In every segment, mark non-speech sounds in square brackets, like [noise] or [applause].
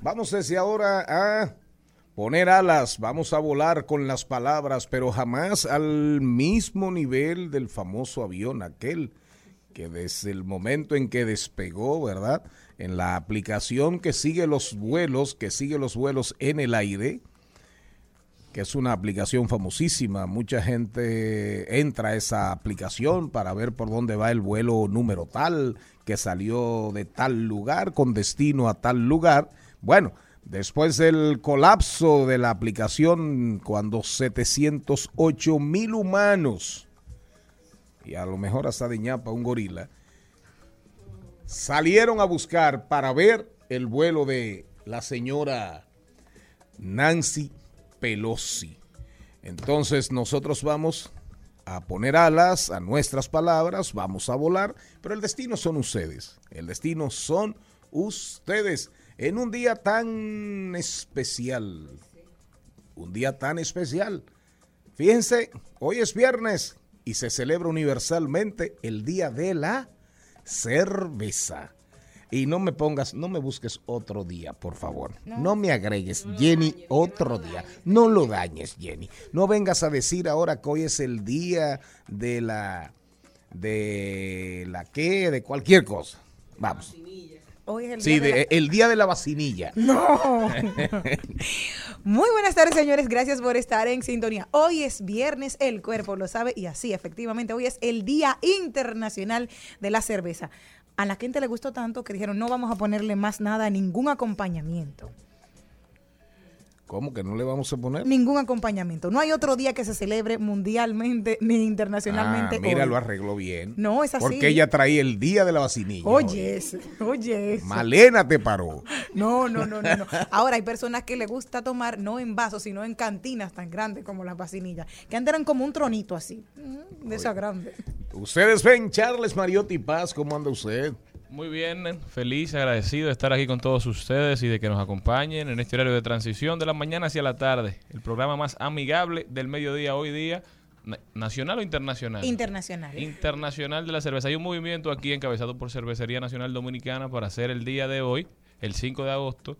Vamos desde ahora a poner alas, vamos a volar con las palabras, pero jamás al mismo nivel del famoso avión aquel que desde el momento en que despegó, ¿verdad? En la aplicación que sigue los vuelos, que sigue los vuelos en el aire, que es una aplicación famosísima, mucha gente entra a esa aplicación para ver por dónde va el vuelo número tal, que salió de tal lugar con destino a tal lugar. Bueno, Después del colapso de la aplicación, cuando 708 mil humanos, y a lo mejor hasta de ñapa un gorila, salieron a buscar para ver el vuelo de la señora Nancy Pelosi. Entonces nosotros vamos a poner alas a nuestras palabras, vamos a volar, pero el destino son ustedes, el destino son ustedes en un día tan especial. Un día tan especial. Fíjense, hoy es viernes y se celebra universalmente el Día de la Cerveza. Y no me pongas, no me busques otro día, por favor. No, no me agregues, no Jenny, dañes, otro día. No lo dañes, Jenny. No vengas a decir ahora que hoy es el día de la, de la qué, de cualquier cosa. Vamos. Hoy es el sí, día de de, el día de la vacinilla. [laughs] No. [laughs] Muy buenas tardes, señores. Gracias por estar en sintonía. Hoy es viernes, el cuerpo lo sabe y así, efectivamente, hoy es el Día Internacional de la Cerveza. A la gente le gustó tanto que dijeron, no vamos a ponerle más nada, ningún acompañamiento. ¿Cómo que no le vamos a poner? Ningún acompañamiento. No hay otro día que se celebre mundialmente ni internacionalmente. Ah, mira, hoy. lo arregló bien. No, es así. Porque ella traía el día de la vacinilla. Oye, oye. Malena te paró. [laughs] No, no, no, no, no. Ahora hay personas que le gusta tomar no en vasos, sino en cantinas tan grandes como las vacinillas, que andan como un tronito así, de esa grande. Ustedes ven, Charles Mariotti Paz, ¿cómo anda usted? Muy bien, feliz, agradecido de estar aquí con todos ustedes y de que nos acompañen en este horario de transición de la mañana hacia la tarde. El programa más amigable del mediodía hoy día, nacional o internacional. Internacional. Internacional de la cerveza. Hay un movimiento aquí encabezado por Cervecería Nacional Dominicana para hacer el día de hoy, el 5 de agosto,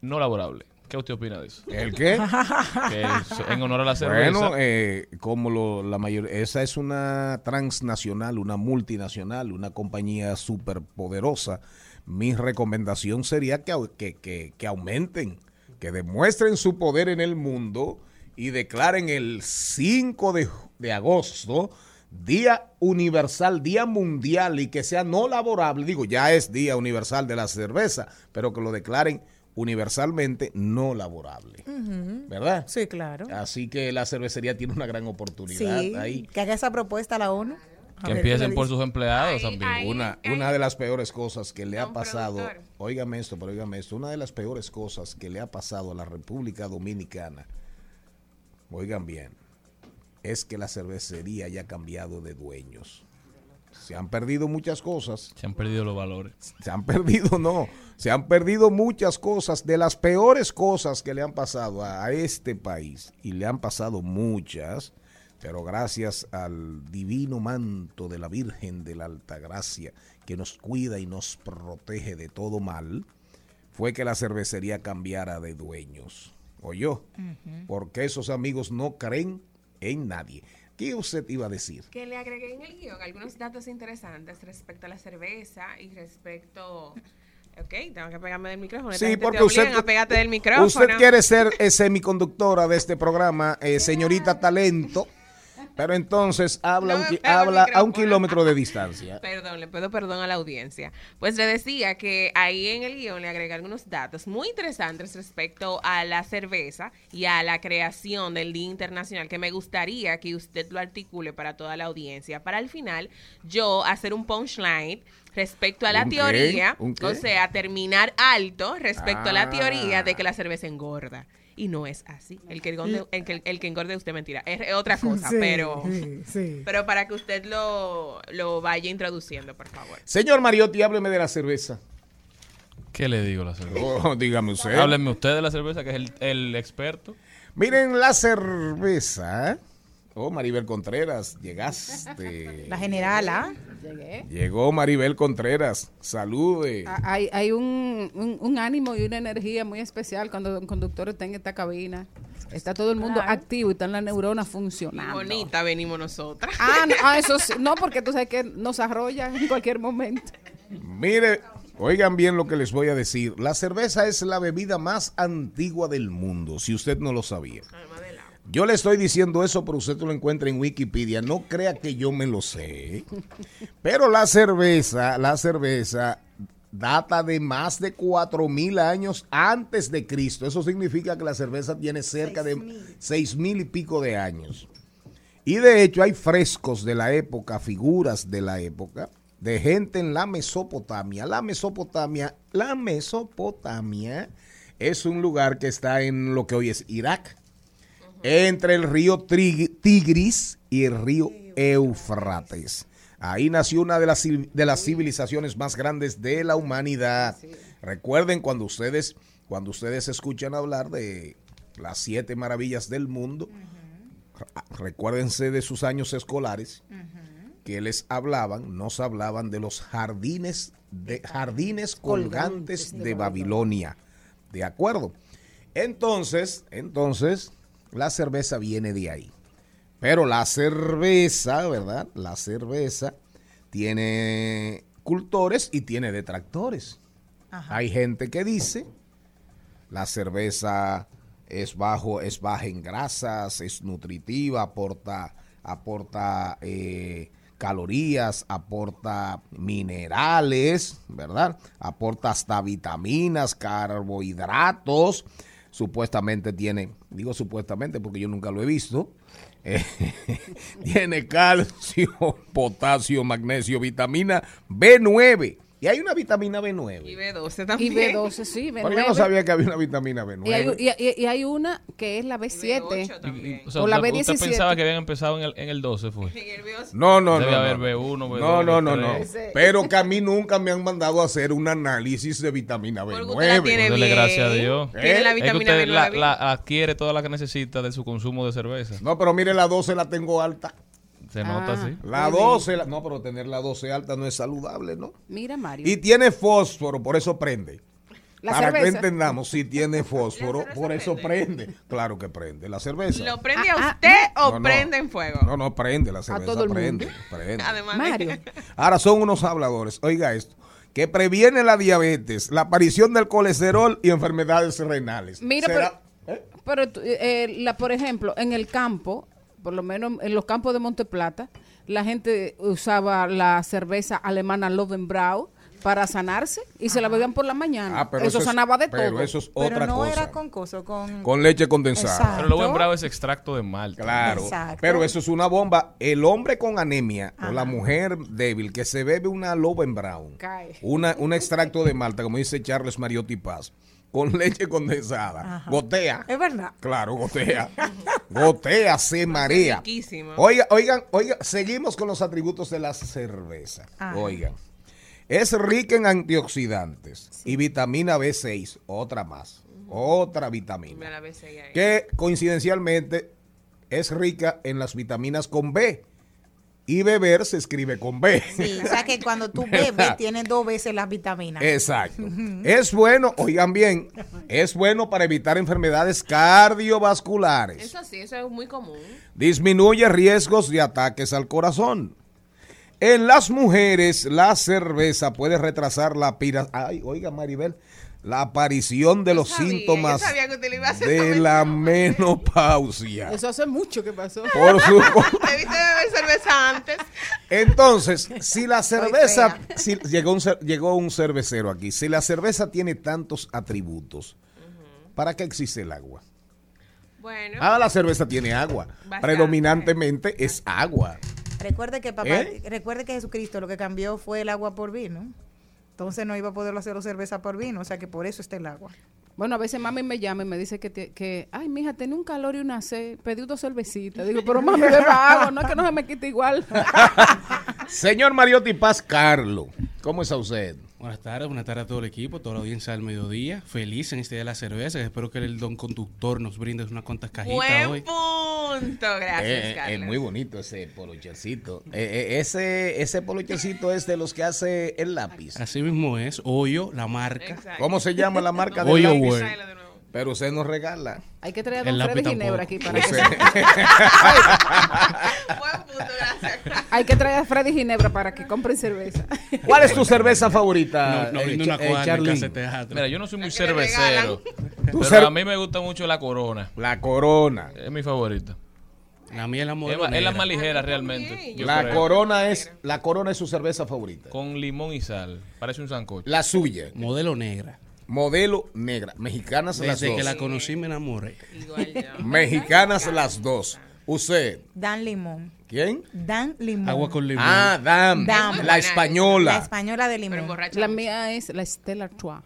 no laborable. ¿Qué usted opina de eso? ¿El qué? [laughs] que en honor a la cerveza. Bueno, eh, como lo, la mayor, esa es una transnacional, una multinacional, una compañía súper poderosa. Mi recomendación sería que, que, que, que, aumenten, que demuestren su poder en el mundo y declaren el 5 de, de agosto Día Universal, Día Mundial y que sea no laborable. Digo, ya es Día Universal de la Cerveza, pero que lo declaren universalmente no laborable. Uh -huh. ¿Verdad? Sí, claro. Así que la cervecería tiene una gran oportunidad sí, ahí. Que haga esa propuesta a la ONU. A que empiecen por sus empleados ahí, también. Ahí, una, ahí, una de las peores cosas que le ha pasado, óigame esto, pero óigame esto, una de las peores cosas que le ha pasado a la República Dominicana, oigan bien, es que la cervecería haya cambiado de dueños. Se han perdido muchas cosas. Se han perdido los valores. Se han perdido, no. Se han perdido muchas cosas. De las peores cosas que le han pasado a, a este país. Y le han pasado muchas. Pero gracias al divino manto de la Virgen de la Altagracia, que nos cuida y nos protege de todo mal, fue que la cervecería cambiara de dueños. ¿Oyó? Porque esos amigos no creen en nadie. ¿Qué usted iba a decir? Que le agregué en el guion algunos datos interesantes respecto a la cerveza y respecto... Ok, tengo que pegarme del micrófono. Sí, porque usted, a del micrófono. usted quiere ser eh, semiconductora de este programa, eh, señorita talento, pero entonces habla, No un, a un kilómetro de distancia. [laughs] Perdón, le pido perdón a la audiencia. Pues le decía que ahí en el guion le agregué algunos datos muy interesantes respecto a la cerveza y a la creación del Día Internacional que me gustaría que usted lo articule para toda la audiencia. Para al final yo hacer un punchline respecto a la teoría, o sea, terminar alto respecto a la Ah. teoría de que la cerveza engorda. Y no es así. El que engorde, el que, el que engorde usted mentira. Es otra cosa, Sí, pero... sí, sí. Pero para que usted lo, lo vaya introduciendo, por favor. Señor Mariotti, hábleme de la cerveza. ¿Qué le digo a la cerveza? Oh, dígame usted. Háblenme usted de la cerveza, que es el, el experto. Miren la cerveza. Oh, Maribel Contreras, llegaste. [laughs] La general, ¿ah? Llegué. Llegó Maribel Contreras. Salude. Ah, Hay, hay un, un- un ánimo y una energía muy especial cuando un conductor está en esta cabina. Está todo el mundo activo y están las neuronas funcionando. bonita venimos nosotras. Ah, no, ah, eso [laughs] sí. No, porque tú sabes que nos arrolla en cualquier momento. Mire, oigan bien lo que les voy a decir. La cerveza es la bebida más antigua del mundo, si usted no lo sabía. Yo le estoy diciendo eso, pero usted lo encuentra en Wikipedia. No crea que yo me lo sé. Pero la cerveza, la cerveza data de más de cuatro mil años antes de Cristo. Eso significa que la cerveza tiene cerca de seis mil y pico de años. Y de hecho hay frescos de la época, figuras de la época, de gente en la Mesopotamia. La Mesopotamia, la Mesopotamia es un lugar que está en lo que hoy es Irak, entre el río Tigris y el río Éufrates. Ahí nació una de las, de las civilizaciones más grandes de la humanidad. Recuerden cuando ustedes, cuando ustedes escuchan hablar de las siete maravillas del mundo, recuérdense de sus años escolares que les hablaban, nos hablaban de los jardines de jardines colgantes de Babilonia. ¿De acuerdo? Entonces, entonces la cerveza viene de ahí. Pero la cerveza, ¿verdad? La cerveza tiene cultores y tiene detractores. Hay gente que dice la cerveza es bajo, es baja en grasas, es nutritiva, aporta, aporta eh, calorías, aporta minerales, ¿verdad? Aporta hasta vitaminas, carbohidratos. Supuestamente tiene, digo supuestamente porque yo nunca lo he visto. [laughs] eh, tiene calcio, [laughs] potasio, magnesio, vitamina B9. Y hay una vitamina B9. Y B12 Y también. B12, sí, Pero yo no B9. sabía que había una vitamina B9. Y hay, y- y- y hay una que es la B8 B7. también. O sea, O la usted, usted B17. pensaba que habían empezado en el, en el 12, fue. En el B12. No, no, Debe no. haber no. B1, B2, No, no, no, no. B3. Pero que a mí nunca me han mandado a hacer un análisis de vitamina Porque usted la B9. tiene bien. gracias a Dios. Tiene ¿Eh? la Es que vitamina usted B9 la, la adquiere toda la que necesita de su consumo de cerveza. No, pero mire, la 12 la tengo alta. Se nota Ah. así. La Muy bien. 12, la- no, pero tener la 12 alta no es saludable, ¿no? Mira, Mario. Y tiene fósforo, por eso prende. La Para que entendamos, si tiene [laughs] fósforo, por eso prende? prende. Claro que prende. La cerveza. ¿Lo prende Ah, a ah, usted o No, no. prende en fuego? No, no, prende. La cerveza todo el prende. mundo. prende. Además, Mario. [laughs] Ahora son unos habladores. Oiga esto. Que previene la diabetes, la aparición del colesterol y enfermedades renales. Mira, ¿Será- ¿Eh? Pero, tú, eh, la, por ejemplo, en el campo, por lo menos en los campos de Monteplata, la gente usaba la cerveza alemana Lovenbrau para sanarse y se la bebían por la mañana. Ah, pero eso, es- sanaba de pero todo. eso es Pero otra no cosa. era con coso, con... Con leche condensada. Exacto. Pero lo bravo es extracto de malta. Claro. Exacto. Pero eso es una bomba. El hombre con anemia o la mujer débil que se bebe una Loven Brown, Cae. una, un extracto de malta, como dice Charles Mariotti Paz, con leche condensada. Ajá. Gotea. Es verdad. Claro, gotea. [laughs] gotea, se marea. riquísimo. Oiga, oigan, oigan, seguimos con los atributos de la cerveza. Oigan. Es rica en antioxidantes y vitamina B6, otra más. Otra vitamina. la. Que coincidencialmente es rica en las vitaminas con B. Y beber se escribe con B. Sí, o sea que cuando tú bebes [laughs] tienes dos veces las vitaminas. Exacto. Es bueno, oigan bien, es bueno para evitar enfermedades cardiovasculares. Eso sí, eso es muy común. Disminuye riesgos de ataques al corazón. En las mujeres, la cerveza puede retrasar la pira... Ay, oiga, Maribel, la aparición de los sabía, yo síntomas sabía que usted le iba a hacer de la menopausia. [laughs] Eso hace mucho que pasó. Por [laughs] su... Debiste beber cerveza antes. Entonces, si la cerveza, si llegó un, llegó un cervecero aquí, si la cerveza tiene tantos atributos, ¿para qué existe el agua? Bueno, Ah, la cerveza tiene agua. Bastante. Predominantemente es agua. Recuerde que papá, ¿Eh? recuerde que Jesucristo lo que cambió fue el agua por vino. Entonces no iba a poderlo hacer cerveza por vino, o sea que por eso está el agua. Bueno, a veces mami me llama y me dice que, te- que ay, mija, tenía un calor y una sed, pedí dos cervecitas. Digo, pero mami, [laughs] beba agua, no es que no se me quite igual. [laughs] Señor Mariotti Paz Carlo, ¿cómo está usted? Buenas tardes, buenas tardes a todo el equipo, toda la audiencia del mediodía. Feliz en este día de la cerveza. Espero que el don conductor nos brinde unas cuantas cajitas buen hoy. punto. Gracias, Eh, Carlos. es muy bonito ese polochercito. Eh, eh, ese, ese polochercito es de los que hace el lápiz. Así mismo es, Hoyo, la marca. Exacto. ¿Cómo se llama la marca de Oyo lápiz? World. Pero usted nos regala. Hay que traer a don Freddy Ginebra aquí para que Usted- [laughs] Buen punto, gracias. Hay que traer a Freddy Ginebra para que compren cerveza. ¿Cuál es tu cerveza favorita? No, no eh, una eh. Mira, yo no soy muy cervecero, [laughs] pero cer- a mí me gusta mucho la corona. La corona. Es mi favorita. La mía es la Es, modelo ma- es la más ligera realmente. yo La corona es la corona es su cerveza favorita. Con limón y sal. Parece un sancocho. La suya. Modelo negra. Modelo negra. Mexicanas las Desde dos. que la conocí me enamoré. Igual yo. Mexicanas las dos. Usted. Dan limón. ¿Quién? Dan limón. Agua con limón. Ah, Dam. Dam. La La española. española de limón. La mía es la Stella Artois.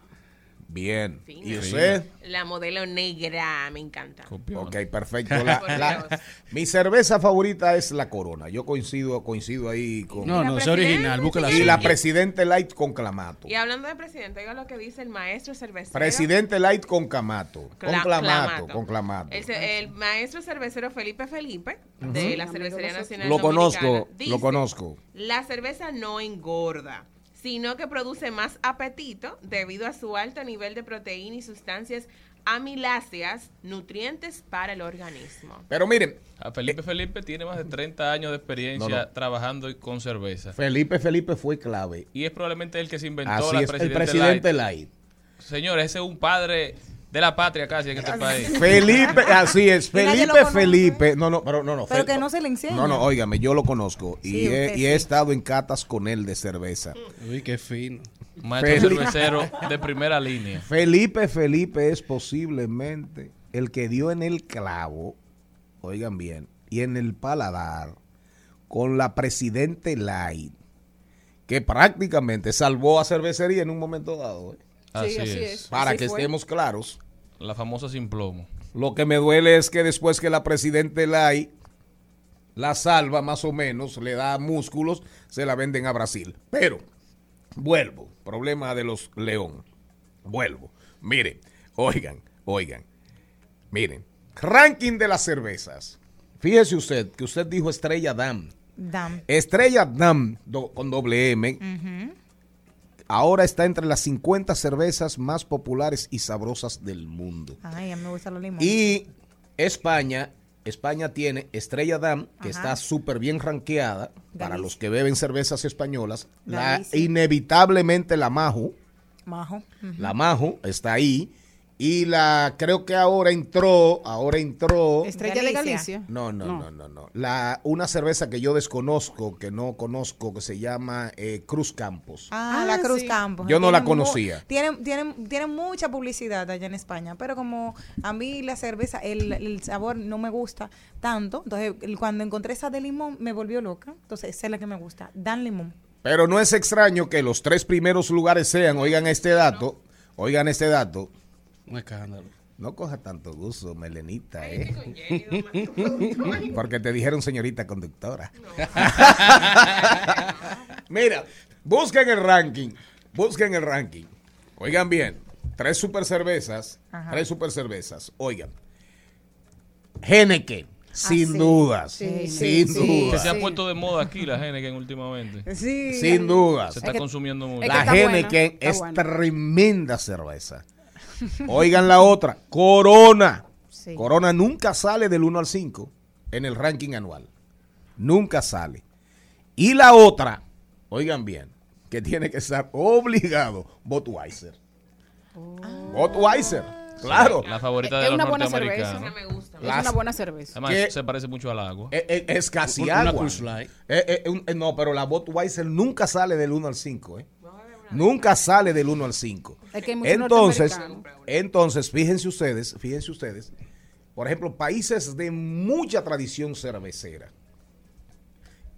Bien. Fina. ¿Y usted? La modelo negra, me encanta. Copiona. Ok, perfecto. La- la- mi cerveza favorita es la Corona. Yo coincido, coincido ahí con. No, no, es original, búsquela y así. la Presidente Light con clamato. Y hablando de presidente, oiga lo que dice el maestro cervecero. Presidente Light con clamato. Con Cla- clamato. Con clamato. El, maestro cervecero Felipe Felipe, de la Cervecería Nacional Lo conozco, dice, lo conozco. La cerveza no engorda, sino que produce más apetito debido a su alto nivel de proteína y sustancias amiláceas, nutrientes para el organismo. Pero miren, Ah, Felipe Felipe tiene más de 30 años de experiencia No, no. trabajando con cerveza. Felipe Felipe fue clave. Y es probablemente el que se inventó Así la es, el Presidente presidente Light. Light. Señores, ese es un padre de la patria casi en este país. [laughs] Felipe, así es, Felipe. Felipe. No, no, pero no, no. Pero Fel- que no se le enseña. No, no, óigame, yo lo conozco y, Sí, he, y he sí. estado en catas con él de cerveza. Uy, qué fino. Maestro Felipe. cervecero de primera línea. Felipe Felipe es posiblemente el que dio en el clavo, oigan bien, y en el paladar con la Presidente Light, que prácticamente salvó a cervecería en un momento dado. ¿eh? Así, Sí, así es. es. Para Así que fue. estemos claros. La famosa sin plomo. Lo que me duele es que después que la Presidente Light la salva más o menos, le da músculos, se la venden a Brasil. Pero, vuelvo, problema de los León. Vuelvo. Miren, oigan, oigan. Miren, ranking de las cervezas. Fíjese usted que usted dijo Estrella Dam. Dan. Estrella Dam do- con doble M. Ahora está entre las 50 cervezas más populares y sabrosas del mundo. Ay, a mí me gusta los limón. Y España, España tiene Estrella Damm, que Ajá. está súper bien rankeada para los que beben cervezas españolas. La, inevitablemente la Majo, Majo. La Majo está ahí. Y la, creo que ahora entró, ahora entró. Estrella de Galicia. No, no, no, no, no. La, una cerveza que yo desconozco, que no conozco, que se llama eh, Cruz Campos. Ah, Ah, la Cruz sí. Campos. Yo no la Tienen conocía. Tienen, tienen, tienen mucha publicidad allá en España, pero como a mí la cerveza, el, el sabor no me gusta tanto, entonces cuando encontré esa de limón me volvió loca. Entonces esa es la que me gusta, Dan Limón. Pero no es extraño que los tres primeros lugares sean, oigan este dato, oigan este dato, Un escándalo. No coja tanto gusto, Melenita, Ay, ¿eh? [laughs] Porque te dijeron señorita conductora. [laughs] Mira, busquen el ranking. Busquen el ranking. Oigan bien. Tres super cervezas. Ajá. Tres super cervezas. Oigan. Sin Ah, sí. dudas. Sí, sin sí, sí. Que dudas. se ha puesto de moda aquí la Heineken últimamente. Sí. Sin dudas. Se está que- consumiendo mucho. es que La buena, está es buena. tremenda cerveza. [laughs] Oigan la otra. Corona. Sí. Corona nunca sale del 1 al 5 en el ranking anual. Nunca sale. Y la otra, oigan bien, que tiene que estar obligado, Budweiser. Budweiser, claro. La favorita Es de los una buena norteamericanos. me gusta. Es Las- una buena cerveza. Además, se parece mucho al agua. Eh, eh, Es, casi Una agua. Eh, eh, un- eh, no, pero la Budweiser nunca sale del 1 al 5. ¿eh? Nunca sale del 1 al 5. Es que hay muchos Entonces, entonces, fíjense ustedes, fíjense ustedes, por ejemplo, países de mucha tradición cervecera.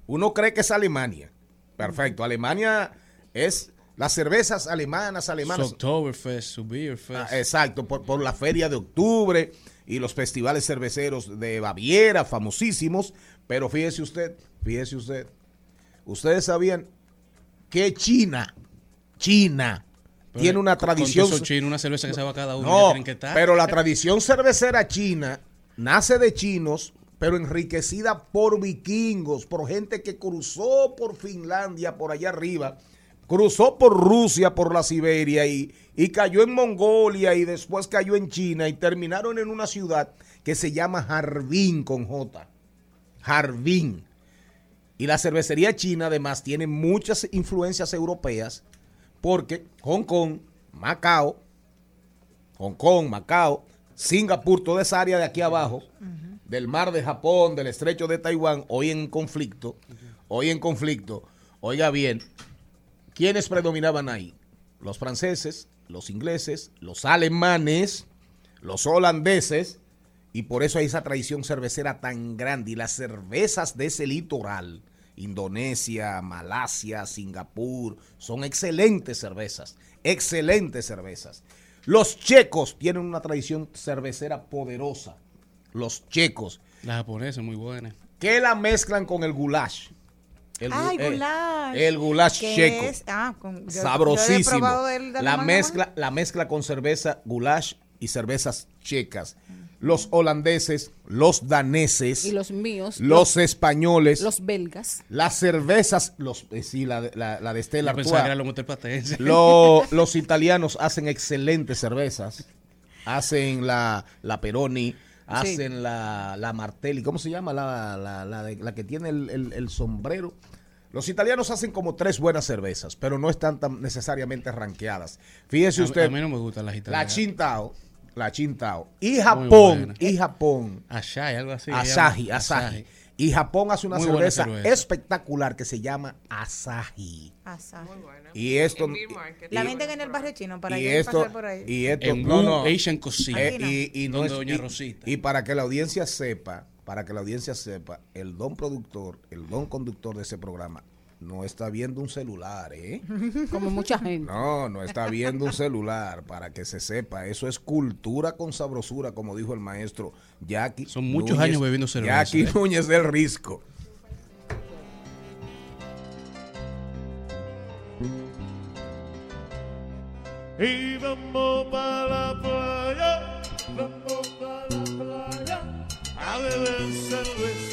Uno cree que es Alemania. Perfecto. Alemania es las cervezas alemanas, alemanas. Oktoberfest, su Beerfest. Ah, exacto, por, por la feria de octubre y los festivales cerveceros de Baviera, famosísimos. Pero fíjese usted, fíjese usted, ustedes sabían que China, China, Pero tiene una tradición. chinos, una cerveza que se va cada uno. ya No, tienen que estar. pero la tradición cervecera china nace de chinos, pero enriquecida por vikingos, por gente que cruzó por Finlandia, por allá arriba, cruzó por Rusia, por la Siberia y, y cayó en Mongolia y después cayó en China y terminaron en una ciudad que se llama Harbin con J. Harbin. Y la cervecería china además tiene muchas influencias europeas porque Hong Kong, Macao, Hong Kong, Macao, Singapur, toda esa área de aquí abajo, del mar de Japón, del estrecho de Taiwán, hoy en conflicto, hoy en conflicto, oiga bien, ¿quiénes predominaban ahí? Los franceses, los ingleses, los alemanes, los holandeses, y por eso hay esa tradición cervecera tan grande. Y las cervezas de ese litoral, Indonesia, Malasia, Singapur, son excelentes cervezas, excelentes cervezas. Los checos tienen una tradición cervecera poderosa. Los checos, La japonesa es muy buena. que la mezclan con el goulash. El, Ay, eh, goulash. el goulash checo. es- ah, con- yo- yo he Sabrosísimo. la mezcla, la mezcla con cerveza goulash y cervezas checas. Los holandeses, los daneses, Y los míos, los españoles, los belgas. las cervezas, los eh, sí, la, de- la, la La que Artois. era los motepatenses. Lo- [laughs] los italianos hacen excelentes cervezas. Hacen la, la Peroni, hacen la, la Martelli. ¿Cómo se llama? La, la, la de- la que tiene el, el- el sombrero. Los italianos hacen como tres buenas cervezas, pero no están tan necesariamente ranqueadas. Fíjese A- usted, A mí no me gustan las la italianas. Chintao, la Chintao. Y Japón, y Japón. Asahi, algo así. Asahi. Y Japón hace una cerveza, cerveza. espectacular que se llama Asahi. Asahi. Muy buena. Y esto En. La venden en el barrio chino para y que esto, pasar por ahí. y esto, En no, no. Asian Cocina. Eh, no. y, y no Donde es- Doña y- Rosita. y para que la audiencia sepa, para que la audiencia sepa, el don productor, el don conductor de ese programa no está viendo un celular, ¿eh? [laughs] Como mucha gente. No, no está viendo un celular, para que se sepa. Eso es cultura con sabrosura, como dijo el maestro Jackie. Son muchos años bebiendo cerveza, Jackie ¿eh? Núñez del Risco. Y vamos para la playa, vamos para la playa a beber cerveza,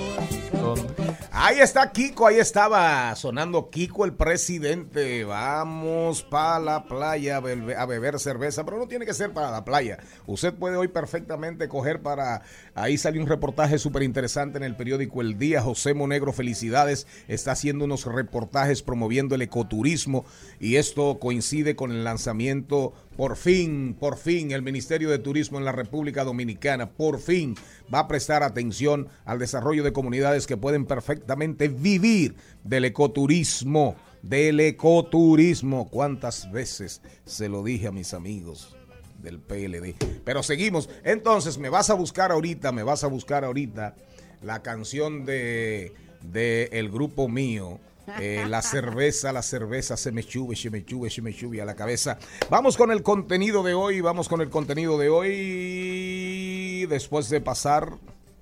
Ahí está Kiko, ahí estaba sonando Kiko el presidente. Vamos para la playa a bebe- a beber cerveza, pero no tiene que ser para la playa. Usted puede hoy perfectamente coger para... Ahí salió un reportaje súper interesante en el periódico El Día. José Monegro, felicidades, está haciendo unos reportajes promoviendo el ecoturismo y esto coincide con el lanzamiento, por fin, por fin, el Ministerio de Turismo en la República Dominicana, por fin va a prestar atención al desarrollo de comunidades que pueden perfectamente vivir del ecoturismo. del ecoturismo. ¿Cuántas veces se lo dije a mis amigos del PLD? Pero seguimos. Entonces, me vas a buscar ahorita, me vas a buscar ahorita la canción de, de el grupo mío. Eh, la cerveza, la cerveza se me chube, se me chube, se me chube a la cabeza. Vamos con el contenido de hoy, vamos con el contenido de hoy. Después de pasar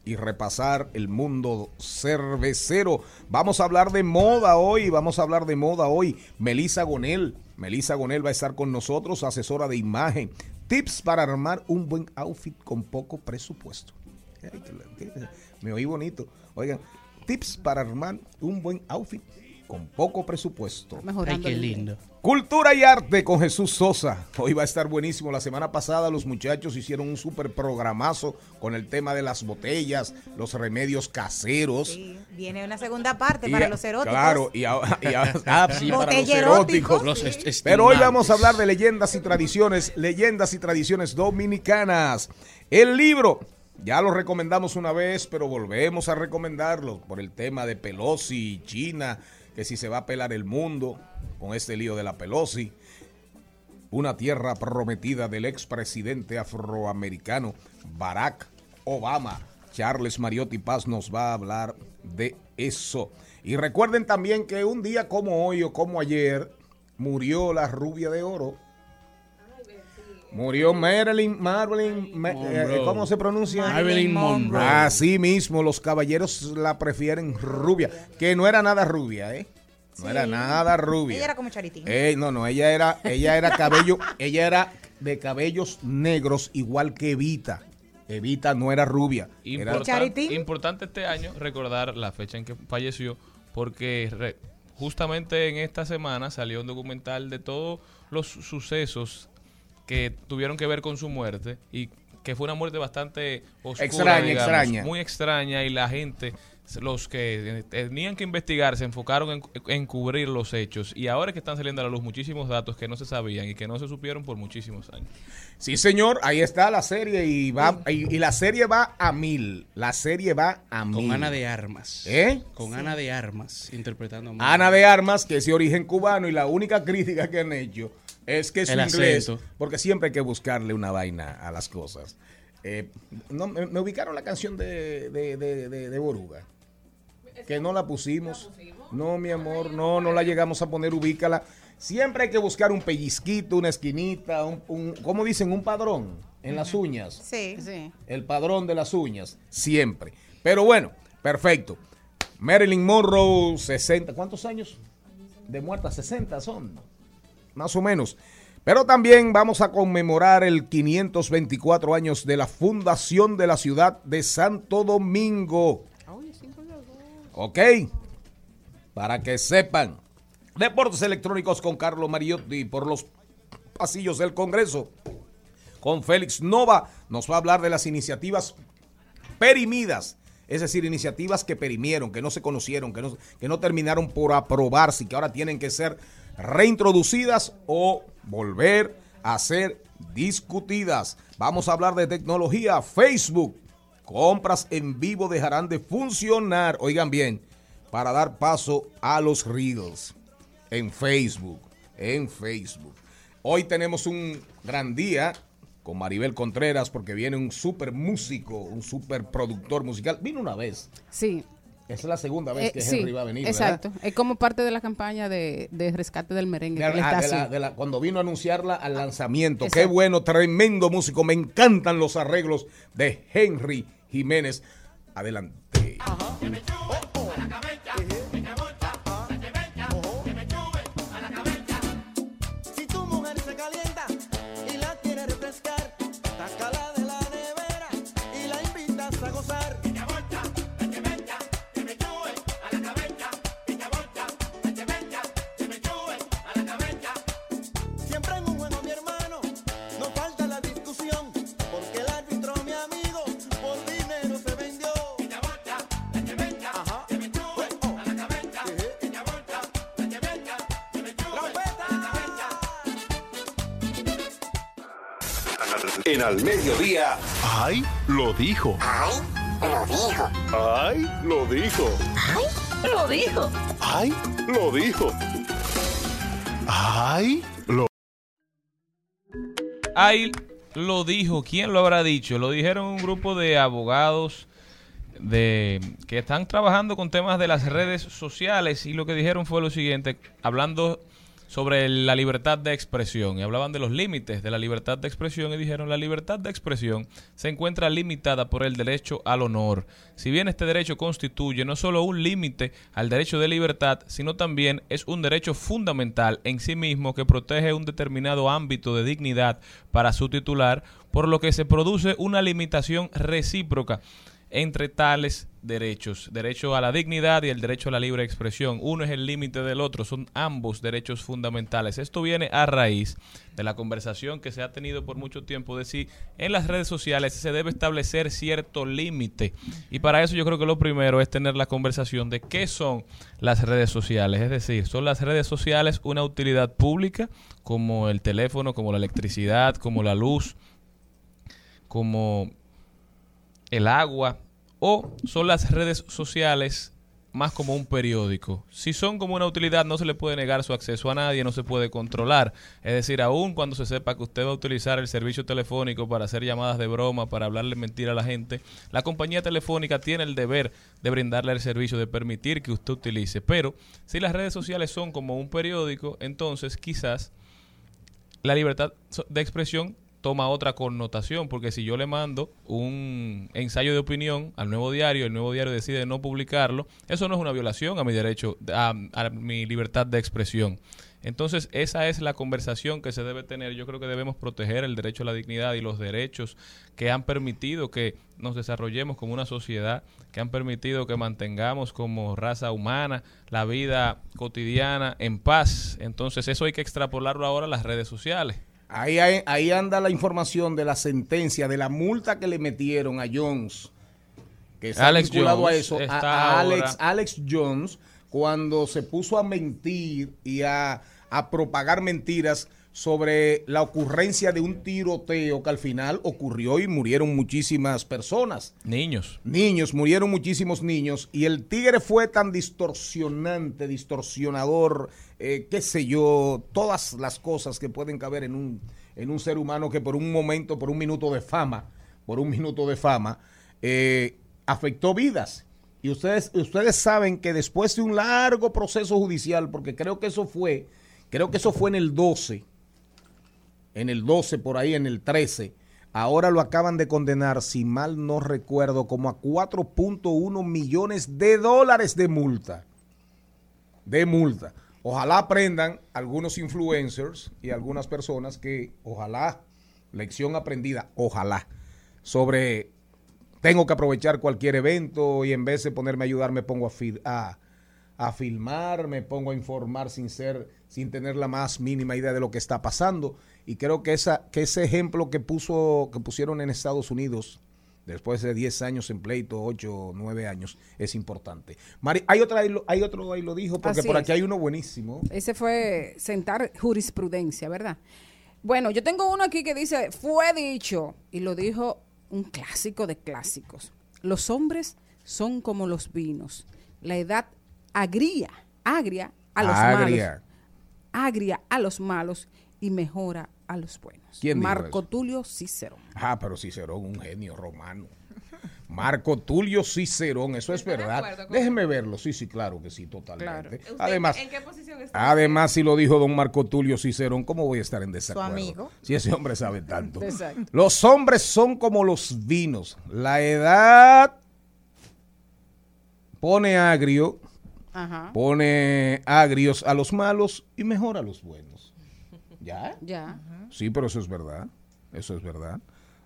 y repasar el mundo cervecero. Vamos a hablar de moda hoy, vamos a hablar de moda hoy. Melissa Gonel, Melissa Gonel va a estar con nosotros, asesora de imagen. Tips para armar un buen outfit con poco presupuesto. Me oí bonito. Oigan, tips para armar un buen outfit con poco presupuesto. Mejorando Ay, qué lindo. Cultura y arte con Jesús Sosa. Hoy va a estar buenísimo. La semana pasada los muchachos hicieron un súper programazo con el tema de las botellas, los remedios caseros. Sí, viene una segunda parte Y para a- los eróticos. Claro, y, ahora- y ahora- [laughs] ah, sí, para los eróticos. Los Pero hoy vamos a hablar de leyendas y tradiciones, leyendas y tradiciones dominicanas. El libro, ya lo recomendamos una vez, pero volvemos a recomendarlo por el tema de Pelosi y China, que si se va a pelar el mundo con este lío de la Pelosi. Una tierra prometida del expresidente afroamericano Barack Obama. Charles Mariotti Paz nos va a hablar de eso. Y recuerden también que un día como hoy o como ayer murió la rubia de oro. Murió Marilyn, Marilyn, Ma- eh, Monroe. ¿cómo se pronuncia? Marilyn Monroe. Así mismo, los caballeros la prefieren rubia, que no era nada rubia, ¿eh? No Sí. era nada rubia. Ella era como Charitín. Eh, no, no, ella era, ella era cabello, [laughs] ella era de cabellos negros igual que Evita. Evita no era rubia. Era, Importan- importante este año recordar la fecha en que falleció, porque re- justamente en esta semana salió un documental de todos los sucesos que tuvieron que ver con su muerte y que fue una muerte bastante oscura, Extraña, digamos, extraña. muy extraña y la gente, los que tenían que investigar, se enfocaron en, en cubrir los hechos y ahora es que están saliendo a la luz muchísimos datos que no se sabían y que no se supieron por muchísimos años. sí, señor, ahí está la serie y va y, y la serie va a mil. La serie va a mil. Con Ana de Armas. ¿Eh? Con Ana de Armas interpretando a Ana de Armas, que es de origen cubano y la única crítica que han hecho es que su El inglés, acento. porque siempre hay que buscarle una vaina a las cosas. Eh, no, me, me ubicaron la canción de, de, de- de- de Boruga, que no la pusimos. No, mi amor, no, no la llegamos a poner, ubícala. Siempre hay que buscar un pellizquito, una esquinita, un, un ¿cómo dicen? Un padrón en las uñas. Sí. Sí. El padrón de las uñas, siempre. Pero bueno, perfecto. Marilyn Monroe, 60, ¿cuántos años de muerta? 60 son, más o menos. Pero también vamos a conmemorar el 524 años de la fundación de la ciudad de Santo Domingo. Ok, para que sepan. Deportes electrónicos con Carlos Mariotti por los pasillos del Congreso. Con Félix Nova nos va a hablar de las iniciativas perimidas, es decir, iniciativas que perimieron, que no se conocieron, que no, que no terminaron por aprobarse y que ahora tienen que ser reintroducidas o volver a ser discutidas. Vamos a hablar de tecnología, Facebook. Compras en vivo dejarán de funcionar, oigan bien, para dar paso a los Reels en Facebook, en Facebook. Hoy tenemos un gran día con Maribel Contreras porque viene un super músico, un super productor musical. Vino una vez. Sí. Esa es la segunda vez Eh, que sí, Henry va a venir, exacto. Es como parte de la campaña de, de rescate del merengue. Ah, está de la- haciendo. de la- cuando vino a anunciarla al lanzamiento. Qué bueno, tremendo músico. Me encantan los arreglos de Henry Jiménez. Adelante. Al mediodía. ¡Ay! Lo dijo. ¡Ay! Lo dijo. ¡Ay! Lo dijo. ¡Ay! Lo dijo. ¡Ay! Lo dijo. Ay, lo Ahí lo dijo, ¿quién lo habrá dicho? Lo dijeron un grupo de abogados de que están trabajando con temas de las redes sociales y lo que dijeron fue lo siguiente, hablando sobre la libertad de expresión y hablaban de los límites de la libertad de expresión y dijeron la libertad de expresión se encuentra limitada por el derecho al honor. Si bien este derecho constituye no solo un límite al derecho de libertad, sino también es un derecho fundamental en sí mismo que protege un determinado ámbito de dignidad para su titular, por lo que se produce una limitación recíproca entre tales derechos, derecho a la dignidad y el derecho a la libre expresión. Uno es el límite del otro, son ambos derechos fundamentales. Esto viene a raíz de la conversación que se ha tenido por mucho tiempo de si en las redes sociales se debe establecer cierto límite. Y para eso yo creo que lo primero es tener la conversación de qué son las redes sociales. Es decir, son las redes sociales una utilidad pública como el teléfono, como la electricidad, como la luz, como el agua o son las redes sociales más como un periódico. Si son como una utilidad, no se le puede negar su acceso a nadie, no se puede controlar. Es decir, aun cuando se sepa que usted va a utilizar el servicio telefónico para hacer llamadas de broma, para hablarle mentira a la gente, la compañía telefónica tiene el deber de brindarle el servicio, de permitir que usted utilice. Pero si las redes sociales son como un periódico, entonces quizás la libertad de expresión toma otra connotación, porque si yo le mando un ensayo de opinión al nuevo diario, el nuevo diario decide no publicarlo, eso no es una violación a mi derecho, a, a mi libertad de expresión. Entonces, esa es la conversación que se debe tener. Yo creo que debemos proteger el derecho a la dignidad y los derechos que han permitido que nos desarrollemos como una sociedad, que han permitido que mantengamos como raza humana la vida cotidiana en paz. Entonces, eso hay que extrapolarlo ahora a las redes sociales. Ahí, hay- ahí anda la información de la sentencia, de la multa que le metieron a Jones. Que está Alex vinculado a Jones eso, a- está a, Alex, Alex Jones, cuando se puso a mentir y a, a propagar mentiras sobre la ocurrencia de un tiroteo que al final ocurrió y murieron muchísimas personas. Niños. Niños, murieron muchísimos niños y el tigre fue tan distorsionante, distorsionador, eh, qué sé yo, todas las cosas que pueden caber en un, en un ser humano que por un momento, por un minuto de fama, por un minuto de fama, eh, afectó vidas. Y ustedes, ustedes saben que después de un largo proceso judicial, porque creo que eso fue, creo que eso fue en el 12, en el 12, por ahí en el 13. Ahora lo acaban de condenar, si mal no recuerdo, como a 4.1 millones de dólares de multa. De multa. Ojalá aprendan algunos influencers y algunas personas que, ojalá, lección aprendida, ojalá, sobre tengo que aprovechar cualquier evento y en vez de ponerme a ayudar me pongo a, a, a filmar, me pongo a informar sin ser, sin tener la más mínima idea de lo que está pasando. Y creo que esa, que ese ejemplo que puso, que pusieron en Estados Unidos, después de 10 años en pleito, 8, 9 años, es importante. Mari, hay otra hay otro ahí lo dijo, porque Así por es. aquí hay uno buenísimo. Ese fue sentar jurisprudencia, ¿verdad? Bueno, yo tengo uno aquí que dice, fue dicho, y lo dijo un clásico de clásicos. Los hombres son como los vinos. La edad agria, agria a los Agria. malos. Agria a los malos y mejora a los buenos. ¿Quién dijo Marco? Tulio Cicerón. Ah, pero Cicerón, un genio romano. Marco Tulio Cicerón, eso es ¿Está de verdad. Déjeme verlo, sí, sí, claro que sí, totalmente. Claro. ¿Usted Además, ¿En qué posición está? además, si lo dijo don Marco Tulio Cicerón, ¿cómo voy a estar en desacuerdo? amigo. Si ese hombre sabe tanto. Exacto. Los hombres son como los vinos. La edad pone agrio, Ajá. pone agrios a los malos y mejora a los buenos. ¿Ya? Ya. Sí, pero eso es verdad. Eso es verdad.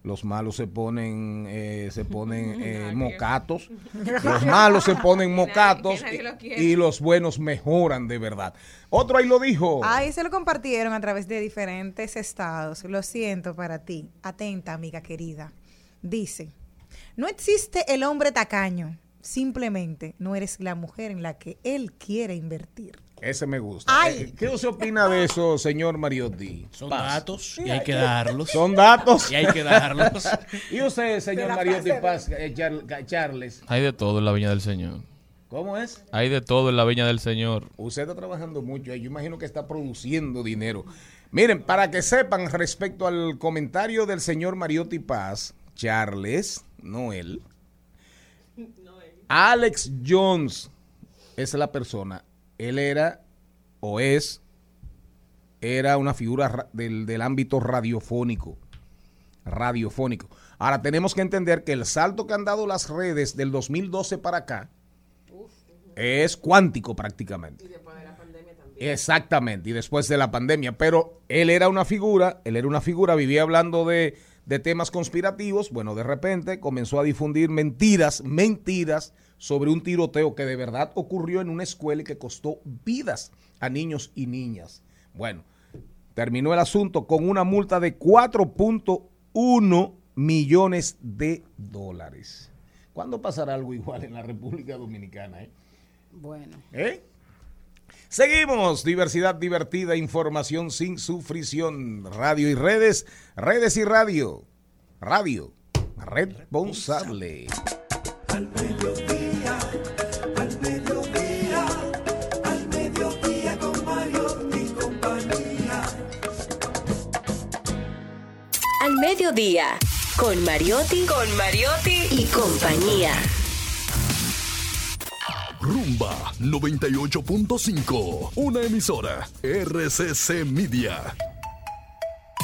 Los malos se ponen, eh, se ponen [laughs] eh, mocatos. [laughs] Los malos se ponen mocatos y- y, los buenos mejoran de verdad. Otro ahí lo dijo. Ahí se lo compartieron a través de diferentes estados. Lo siento para ti. Atenta, amiga querida. Dice, no existe el hombre tacaño. Simplemente no eres la mujer en la que él quiere invertir. Ese me gusta. Ay. Eh, ¿Qué se opina de eso, señor Mariotti? Son Paz. datos y hay que darlos. Son datos. Y hay que darlos. [laughs] Y usted, señor Mariotti Paz, eh, Char- Charles, Hay de todo en la viña del Señor. ¿Cómo es? Hay de todo en la viña del Señor. Usted está trabajando mucho ahí. Yo imagino que está produciendo dinero. Miren, para que sepan respecto al comentario del señor Mariotti Paz, Charles, no él, Alex Jones es la persona. Él era o es, era una figura ra- del, del ámbito radiofónico. Radiofónico. Ahora tenemos que entender que el salto que han dado las redes del 2012 para acá es cuántico prácticamente. Exactamente, y después de la pandemia. Pero él era una figura, él era una figura, vivía hablando de, de temas conspirativos. Bueno, de repente comenzó a difundir mentiras, mentiras sobre un tiroteo que de verdad ocurrió en una escuela y que costó vidas a niños y niñas. Bueno, terminó el asunto con una multa de 4.1 millones de dólares. ¿Cuándo pasará algo igual en la República Dominicana? eh? Bueno. ¿Eh? Seguimos, diversidad divertida, información sin sufrición, radio y redes, redes y radio, radio, responsable. Al mediodía, con Mariotti, con Mariotti y compañía. Rumba 98.5, una emisora RCC Media.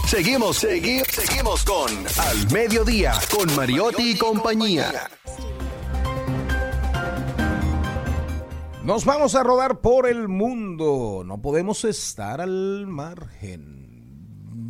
Seguimos, seguimos, seguimos con Al Mediodía, con Mariotti y compañía. Nos vamos a rodar por el mundo, no podemos estar al margen.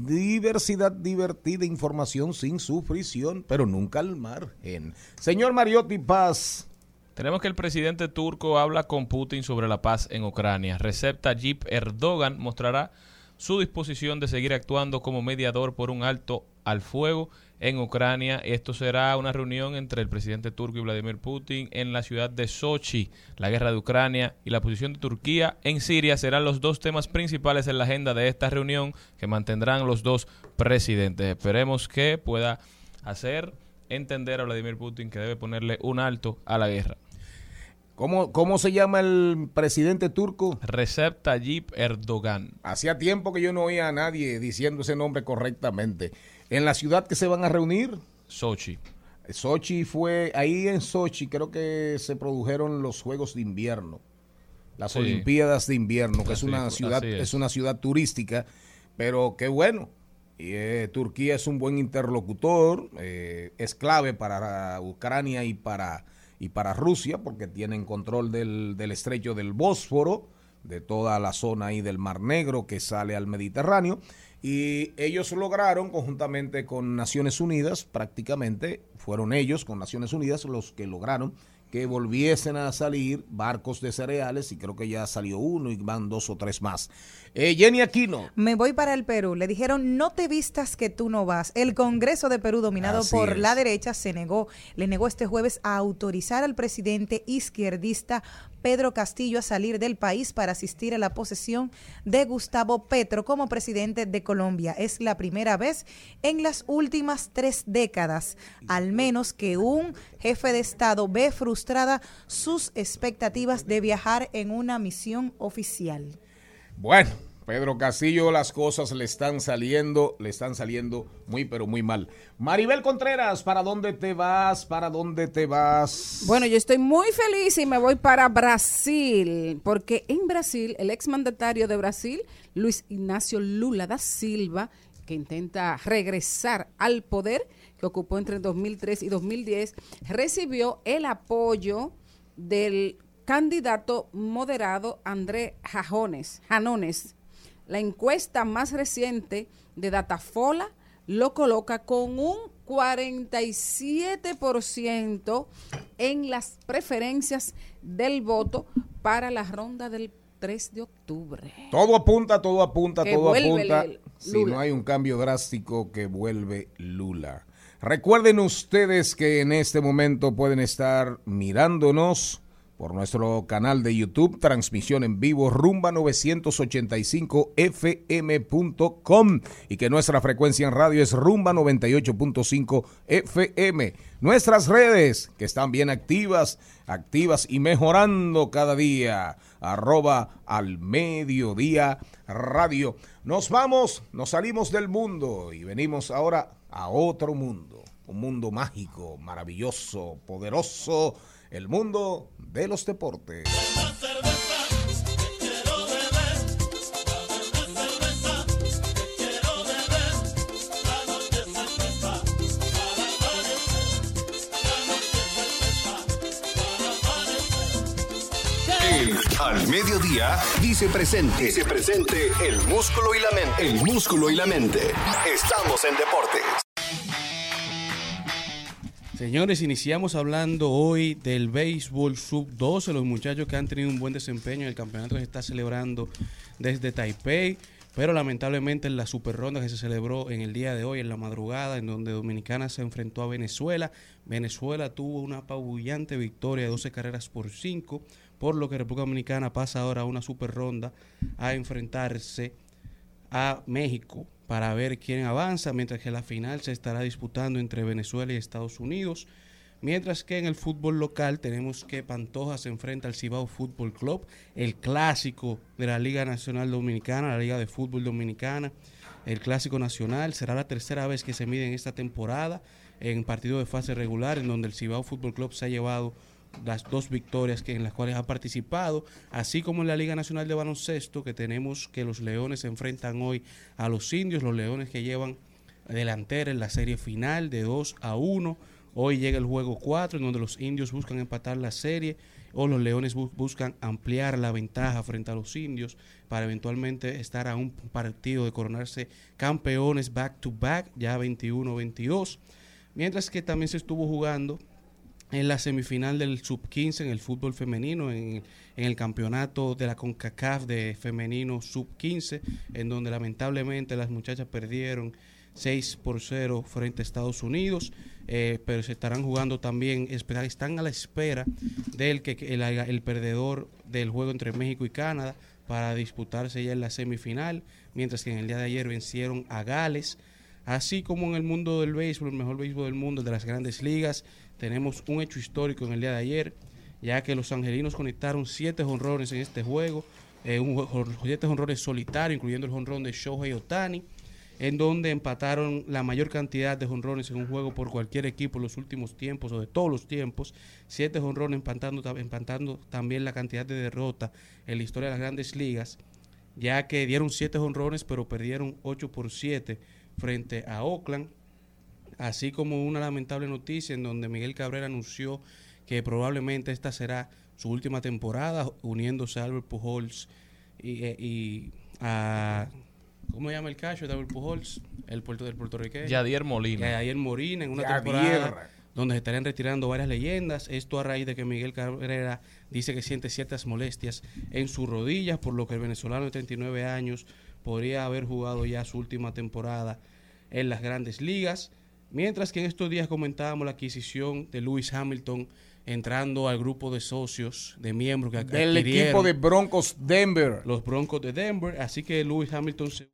Diversidad divertida, información sin sufrición, pero nunca al margen. Señor Mariotti Paz. Tenemos que el presidente turco habla con Putin sobre la paz en Ucrania. Recep Tayyip Erdogan mostrará su disposición de seguir actuando como mediador por un alto al fuego en Ucrania. Esto será una reunión entre el presidente turco y Vladimir Putin en la ciudad de Sochi. La guerra de Ucrania y la posición de Turquía en Siria serán los dos temas principales en la agenda de esta reunión que mantendrán los dos presidentes. Esperemos que pueda hacer entender a Vladimir Putin que debe ponerle un alto a la guerra. ¿Cómo, ¿Cómo se llama el presidente turco? Recep Tayyip Erdogan. Hacía tiempo que yo no oía a nadie diciendo ese nombre correctamente. ¿En la ciudad que se van a reunir? Sochi. Sochi fue, ahí en Sochi creo que se produjeron los Juegos de Invierno, las Sí. Olimpiadas de Invierno, que es una ciudad, es. una ciudad turística, pero qué bueno. Y, eh, Turquía es un buen interlocutor, eh, es clave para Ucrania y para, y para Rusia, porque tienen control del, del estrecho del Bósforo, de toda la zona ahí del Mar Negro que sale al Mediterráneo. Y ellos lograron, conjuntamente con Naciones Unidas, prácticamente fueron ellos, con Naciones Unidas, los que lograron que volviesen a salir barcos de cereales, y creo que ya salió uno y van dos o tres más. Eh, Jenny Aquino. Me voy para el Perú. Le dijeron, no te vistas que tú no vas. El Congreso de Perú, dominado Así por es. la derecha, se negó, le negó este jueves a autorizar al presidente izquierdista Pedro Castillo a salir del país para asistir a la posesión de Gustavo Petro como presidente de Colombia. Es la primera vez en las últimas tres décadas, al menos que un jefe de Estado ve frustrada sus expectativas de viajar en una misión oficial. Bueno, Pedro Castillo, las cosas le están saliendo, le están saliendo muy, pero muy mal. Maribel Contreras, ¿para dónde te vas? ¿Para dónde te vas? Bueno, yo estoy muy feliz y me voy para Brasil, porque en Brasil, el exmandatario de Brasil, Luis Ignacio Lula da Silva, que intenta regresar al poder, que ocupó entre 2003 y 2010, recibió el apoyo del candidato moderado André Jajones, Janones. La encuesta más reciente de Datafola lo coloca con un 47% en las preferencias del voto para la ronda del 3 de octubre. Todo apunta, todo apunta, Que todo apunta. Si no hay un cambio drástico que vuelve Lula. Recuerden ustedes que en este momento pueden estar mirándonos por nuestro canal de YouTube, transmisión en vivo rumba 985fm.com y que nuestra frecuencia en radio es rumba 98.5 FM. Nuestras redes que están bien activas, activas y mejorando cada día. Arroba al mediodía radio. Nos vamos, nos salimos del mundo y venimos ahora a otro mundo. Un mundo mágico, maravilloso, poderoso. El mundo de los deportes. Al Mediodía dice presente. Dice presente el músculo y la mente. El músculo y la mente. Estamos en deportes. Señores, iniciamos hablando hoy del béisbol sub-12, los muchachos que han tenido un buen desempeño en el campeonato que se está celebrando desde Taipei, pero lamentablemente en la super ronda que se celebró en el día de hoy, en la madrugada, en donde Dominicana se enfrentó a Venezuela, Venezuela tuvo una apabullante victoria de 12 carreras por 5, por lo que República Dominicana pasa ahora a una super ronda a enfrentarse a México para ver quién avanza, mientras que la final se estará disputando entre Venezuela y Estados Unidos. Mientras que en el fútbol local tenemos que Pantoja se enfrenta al Cibao Fútbol Club, el clásico de la Liga Nacional Dominicana, la Liga de Fútbol Dominicana, el clásico nacional. Será la tercera vez que se mide en esta temporada en partido de fase regular, en donde el Cibao Fútbol Club se ha llevado las dos victorias que en las cuales ha participado, así como en la Liga Nacional de Baloncesto, que tenemos que los Leones se enfrentan hoy a los Indios, los Leones que llevan delantera en la serie final de 2 a 1. Hoy llega el juego 4, en donde los Indios buscan empatar la serie o los Leones bu- buscan ampliar la ventaja frente a los Indios para eventualmente estar a un partido de coronarse campeones back to back, ya 21-22. Mientras que también se estuvo jugando en la semifinal del sub-15 en el fútbol femenino, en, en el campeonato de la CONCACAF de femenino sub-15, en donde lamentablemente las muchachas perdieron 6 por 0 frente a Estados Unidos, eh, pero se estarán jugando también, están a la espera del que el perdedor del juego entre México y Canadá para disputarse ya en la semifinal, mientras que en el día de ayer vencieron a Gales. Así como en el mundo del béisbol, el mejor béisbol del mundo, de las grandes ligas, tenemos un hecho histórico en el día de ayer, ya que los angelinos conectaron siete jonrones en este juego, eh, siete jonrones solitarios, incluyendo el jonrón de Shohei Otani, en donde empataron la mayor cantidad de jonrones en un juego por cualquier equipo en los últimos tiempos o de todos los tiempos. Siete jonrones empatando, ta- empatando también la cantidad de derrotas en la historia de las grandes ligas, ya que dieron siete jonrones, pero perdieron 8 por 7 frente a Oakland. Así como una lamentable noticia en donde Miguel Cabrera anunció que probablemente esta será su última temporada, uniéndose a Albert Pujols y, eh, y a. ¿Cómo se llama el cacho de Albert Pujols? El puerto del puertorriqueño. Yadier Molina. Yadier Molina en una Yadier. temporada donde se estarían retirando varias leyendas. Esto a raíz de que Miguel Cabrera dice que siente ciertas molestias en sus rodillas, por lo que el venezolano de 39 años podría haber jugado ya su última temporada en las grandes ligas. Mientras que en estos días comentábamos la adquisición de Lewis Hamilton entrando al grupo de socios, de miembros que Del equipo de Broncos Denver. los Broncos de Denver. Así que Lewis Hamilton se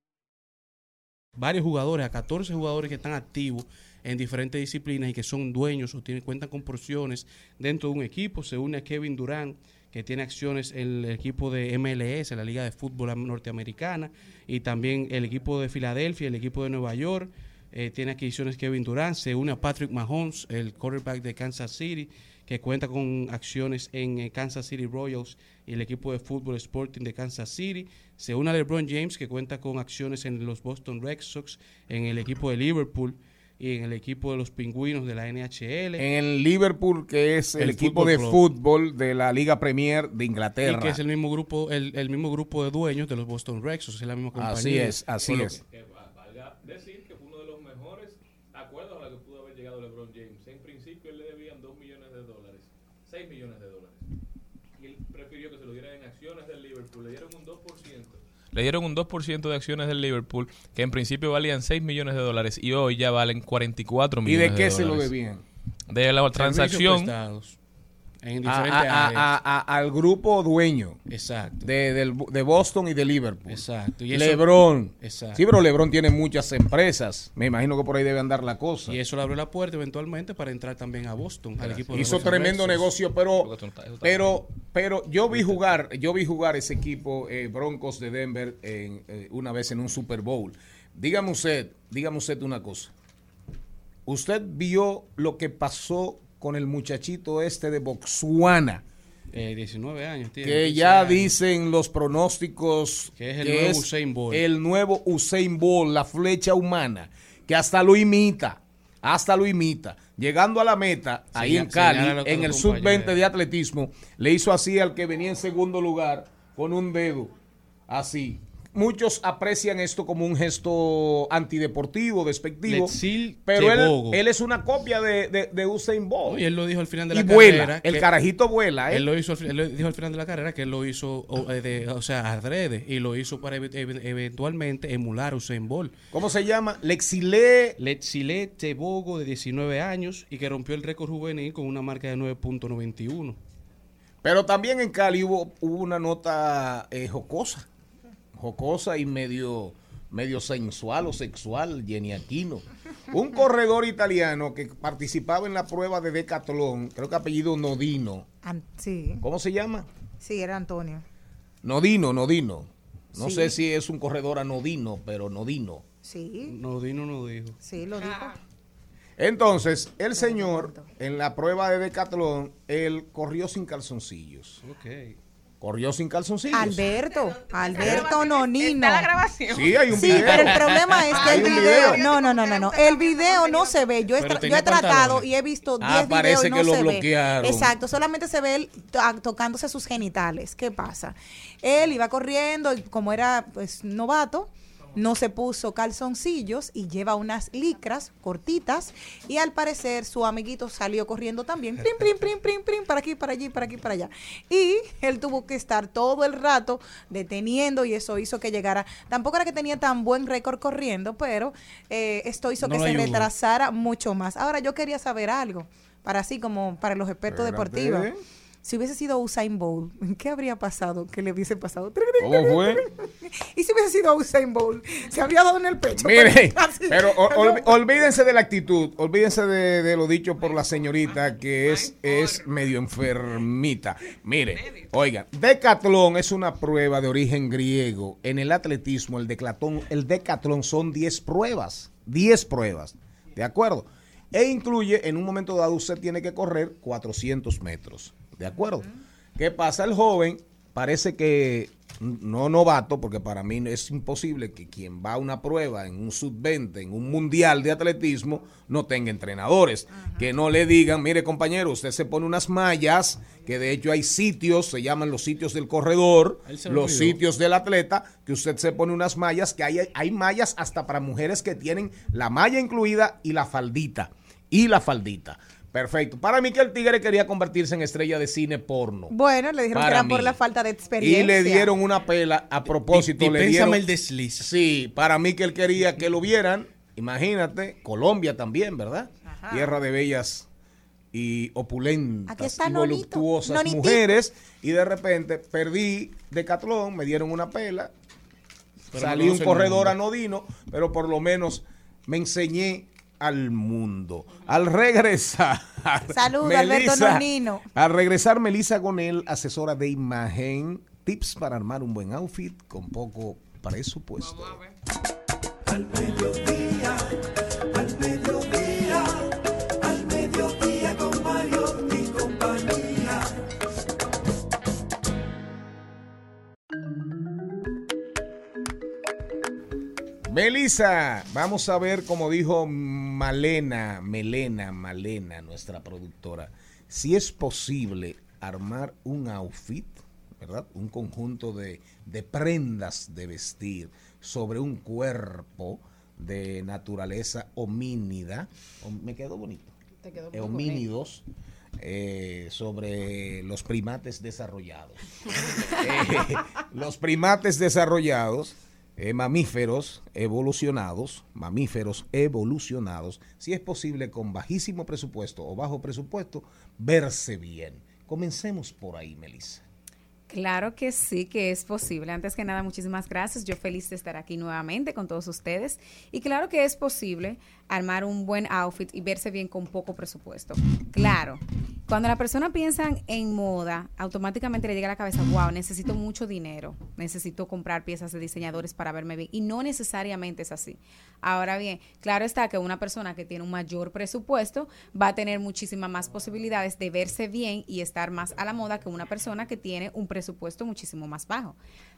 varios jugadores, a 14 jugadores que están activos en diferentes disciplinas y que son dueños o tienen cuentan con porciones dentro de un equipo. Se une a Kevin Durant, que tiene acciones en el equipo de MLS, la Liga de Fútbol Norteamericana, y también el equipo de Filadelfia, el equipo de Nueva York. Eh, tiene adquisiciones Kevin Durant, se une a Patrick Mahomes, el quarterback de Kansas City, que cuenta con acciones en eh, Kansas City Royals y el equipo de fútbol Sporting de Kansas City. Se une a LeBron James, que cuenta con acciones en los Boston Red Sox, en el equipo de Liverpool y en el equipo de los Pingüinos de la NHL. En el Liverpool, que es el, El equipo Fútbol de fútbol de la Liga Premier de Inglaterra. Y que es el mismo grupo, el, el mismo grupo de dueños de los Boston Red Sox, es la misma compañía. Así es, así es. Que va- valga decir que fue uno de los mejores acuerdos a los que pudo haber llegado LeBron James. En principio él le debían 2 millones de dólares, 6 millones de dólares. Y él prefirió que se lo dieran en acciones del Liverpool. Le dieron un 2%. Le dieron un 2% de acciones del Liverpool, que en principio valían 6 millones de dólares y hoy ya valen 44 ¿Y millones de qué se lo dólares. debían? De la transacción. En a- diferentes a- áreas. a- a- al grupo dueño Exacto. de, del- de Boston y de Liverpool. Exacto. Y eso- Lebron. Exacto. Sí, pero Lebron tiene muchas empresas. Me imagino que por ahí debe andar la cosa. Y eso le abrió la puerta eventualmente para entrar también a Boston, al equipo de Hizo tremendo negocio, pero pero pero yo vi jugar, yo vi jugar ese equipo eh, Broncos de Denver en, eh, una vez en un Super Bowl. Dígame usted, dígame usted una cosa. Usted vio lo que pasó con el muchachito este de Botswana, Eh, 19 años tiene. que 15 ya años. dicen los pronósticos Que es el nuevo Usain Bolt. el nuevo Usain Bolt, la flecha humana, que hasta lo imita, hasta lo imita. Llegando a la meta, ahí en Cali, en el los sub-20 compañeros. de atletismo, le hizo así al que venía en segundo lugar con un dedo, así. Muchos aprecian esto como un gesto antideportivo, despectivo, pero él, él es una copia de, de, de Usain Bolt. Y él lo dijo al final de la y vuela, carrera. el que- carajito vuela, ¿eh? Él lo hizo, él lo dijo al final de la carrera que él lo hizo, o, eh, de- o sea, adrede, y lo hizo para ev- ev- eventualmente emular a Usain Bolt. ¿Cómo se llama? Lexile Letzile Tebogo, de 19 años, y que rompió el récord juvenil con una marca de 9.91. Pero también en Cali hubo, hubo una nota eh, jocosa, jocosa y medio, medio sensual o sexual, Jenny Aquino. Un corredor italiano que participaba en la prueba de decatlón, creo que apellido Nodino. An- sí, ¿Cómo se llama? sí, era Antonio. Nodino, Nodino. No Sí. sé si es un corredor anodino, pero Nodino. Sí, No, Dino no dijo. sí, lo dijo. Entonces, el señor, en la prueba de decatlón, él corrió sin calzoncillos. Ok. Corrió sin calzoncillos. Alberto, Alberto Está Nonino. la grabación. Sí, hay un Sí, video. pero el problema es que el video, video. no, no, no, no, no, el video no se ve. Yo he, Pero tra- yo tenía he tratado y he visto 10 Ah, videos parece y no que lo se ve. bloquearon. Exacto, solamente se ve él to- tocándose sus genitales. ¿Qué pasa? Él iba corriendo y como era pues novato, no se puso calzoncillos y lleva unas licras cortitas y al parecer su amiguito salió corriendo también, prim, prim, prim, prim, prim, para aquí, para allí, para aquí, para allá. Y él tuvo que estar todo el rato deteniendo y eso hizo que llegara, tampoco era que tenía tan buen récord corriendo, pero eh, esto hizo No que se retrasara mucho más. Ahora yo quería saber algo, para así como para los expertos Espérate. deportivos. Si hubiese sido Usain Bolt, [laughs] ¿qué habría pasado? ¿Qué le hubiese pasado? ¿Cómo fue? ¿Y si hubiese sido Usain Bolt? Se habría dado en el pecho. Mire, pero olvídense de la actitud, olvídense de, de lo dicho por la señorita que es, es medio enfermita. Mire, oiga, decatlón es una prueba de origen griego. En el atletismo, el decatlón, el decatlón son 10 pruebas, 10 pruebas, ¿de acuerdo? E incluye, en un momento dado, usted tiene que correr 400 metros, ¿de acuerdo? ¿Qué pasa? El joven parece que no novato, porque para mí es imposible que quien va a una prueba en un sub-20, en un mundial de atletismo, no tenga entrenadores. Que no le digan, mire compañero, usted se pone unas mallas, que de hecho hay sitios, se llaman los sitios del corredor, los olvidó. sitios del atleta, que usted se pone unas mallas, que hay, hay mallas hasta para mujeres que tienen la malla incluida y la faldita. Y la faldita. Perfecto. Para mí que el tigre quería convertirse en estrella de cine porno. Bueno, le dijeron que era por la falta de experiencia. Y le dieron una pela a propósito. Y- y le dieron, el desliz. Sí, para mí que él quería que lo vieran. Imagínate, Colombia también, ¿verdad? Tierra de bellas y opulentas Aquí está y voluptuosas mujeres. Y de repente perdí de Catlón, me dieron una pela. Pero salí no un corredor anodino, pero por lo menos me enseñé al mundo. Al regresar. Saludos, Alberto Nonino. Al regresar, Melissa Gonel, asesora de imagen, tips para armar un buen outfit con poco presupuesto. Al mediodía, Melissa, vamos a ver, como dijo Malena, Melena, Malena, nuestra productora, si es posible armar un outfit, ¿verdad? Un conjunto de, de prendas de vestir sobre un cuerpo de naturaleza homínida. Me quedó bonito. Te quedó Eh, muy homínidos. eh, sobre los primates desarrollados. [laughs] Eh, los primates desarrollados, eh, mamíferos evolucionados, mamíferos evolucionados, si es posible con bajísimo presupuesto o bajo presupuesto, verse bien. Comencemos por ahí, Melissa. Claro que sí, que es posible. Antes que nada, muchísimas gracias. Yo feliz de estar aquí nuevamente con todos ustedes. Y claro que es posible armar un buen outfit y verse bien con poco presupuesto. Claro, cuando la persona piensa en moda, automáticamente le llega a la cabeza, wow, necesito mucho dinero, necesito comprar piezas de diseñadores para verme bien. Y no necesariamente es así. Ahora bien, claro está que una persona que tiene un mayor presupuesto va a tener muchísimas más posibilidades de verse bien y estar más a la moda que una persona que tiene un presupuesto muchísimo más bajo.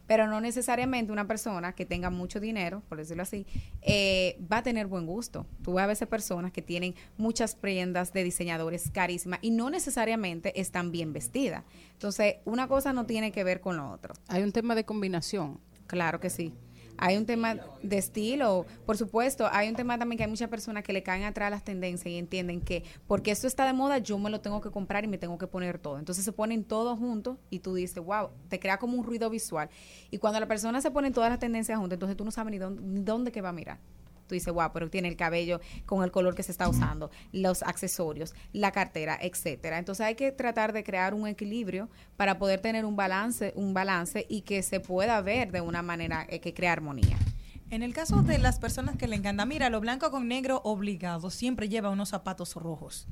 Pero no necesariamente una persona que tenga mucho dinero, por decirlo así, eh, va a tener buen gusto. Tú ves a veces personas que tienen muchas prendas de diseñadores carísimas y no necesariamente están bien vestidas. Entonces, una cosa no tiene que ver con lo otro. Hay un tema de combinación. Claro que sí. Hay un tema de estilo, por supuesto, hay un tema también que hay muchas personas que le caen atrás las tendencias y entienden que porque esto está de moda, yo me lo tengo que comprar y me tengo que poner todo. Entonces se ponen todos juntos y tú dices, wow, te crea como un ruido visual. Y cuando la persona se pone todas las tendencias juntas, entonces tú no sabes ni dónde, ni dónde que va a mirar. Tú dices, wow, pero tiene el cabello con el color que se está usando, los accesorios, la cartera, etcétera. Entonces hay que tratar de crear un equilibrio para poder tener un balance, un balance y que se pueda ver de una manera eh, que crea armonía. En el caso de las personas que le encanta, mira, lo blanco con negro obligado, siempre lleva unos zapatos rojos.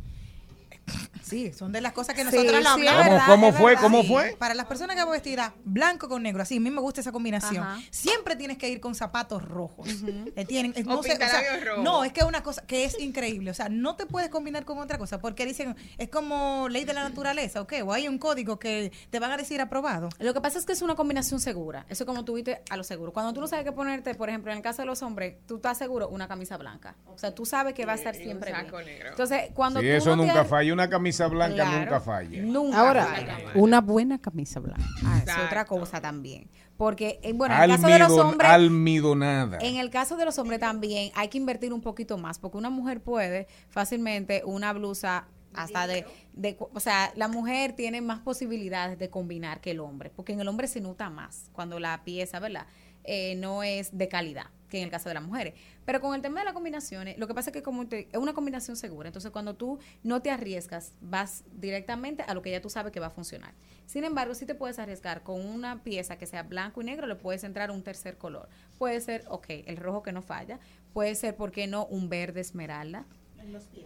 Sí, son de las cosas que Sí, nosotros la sí, es hablamos. verdad, ¿Cómo es fue? verdad. ¿Cómo Sí, fue? Para las personas que van vestidas blanco con negro, así, a mí me gusta esa combinación. Ajá. Siempre tienes que ir con zapatos rojos. Eh, tienen, eh, O no, sé, o sea, pintalabios rojos. no, es que es una cosa que es increíble. O sea, no te puedes combinar con otra cosa porque dicen, es como ley de la naturaleza, ¿ok? O hay un código que te van a decir aprobado. Lo que pasa es que es una combinación segura. Eso como tú viste a lo seguro. Cuando tú no sabes qué ponerte, por ejemplo, en el caso de los hombres, tú estás seguro una camisa blanca. O sea, tú sabes que va a estar Y un siempre saco bien. negro. Entonces, cuando Sí, tú eso no te nunca falla. Una camisa blanca Claro, nunca falla. Nunca Ahora, falla. una buena camisa blanca. Ah, es otra cosa también. Porque, eh, bueno, en el caso de los hombres... almidonada. En el caso de los hombres también hay que invertir un poquito más, porque una mujer puede fácilmente una blusa hasta de, de o sea, la mujer tiene más posibilidades de combinar que el hombre, porque en el hombre se nota más cuando la pieza, ¿verdad? Eh, no es de calidad que en el caso de las mujeres. Pero con el tema de las combinaciones, lo que pasa es que como te- es una combinación segura, entonces cuando tú no te arriesgas, vas directamente a lo que ya tú sabes que va a funcionar. Sin embargo, si te puedes arriesgar con una pieza que sea blanco y negro, le puedes entrar un tercer color. Puede ser, ok, el rojo que no falla, puede ser, ¿por qué no? Un verde esmeralda.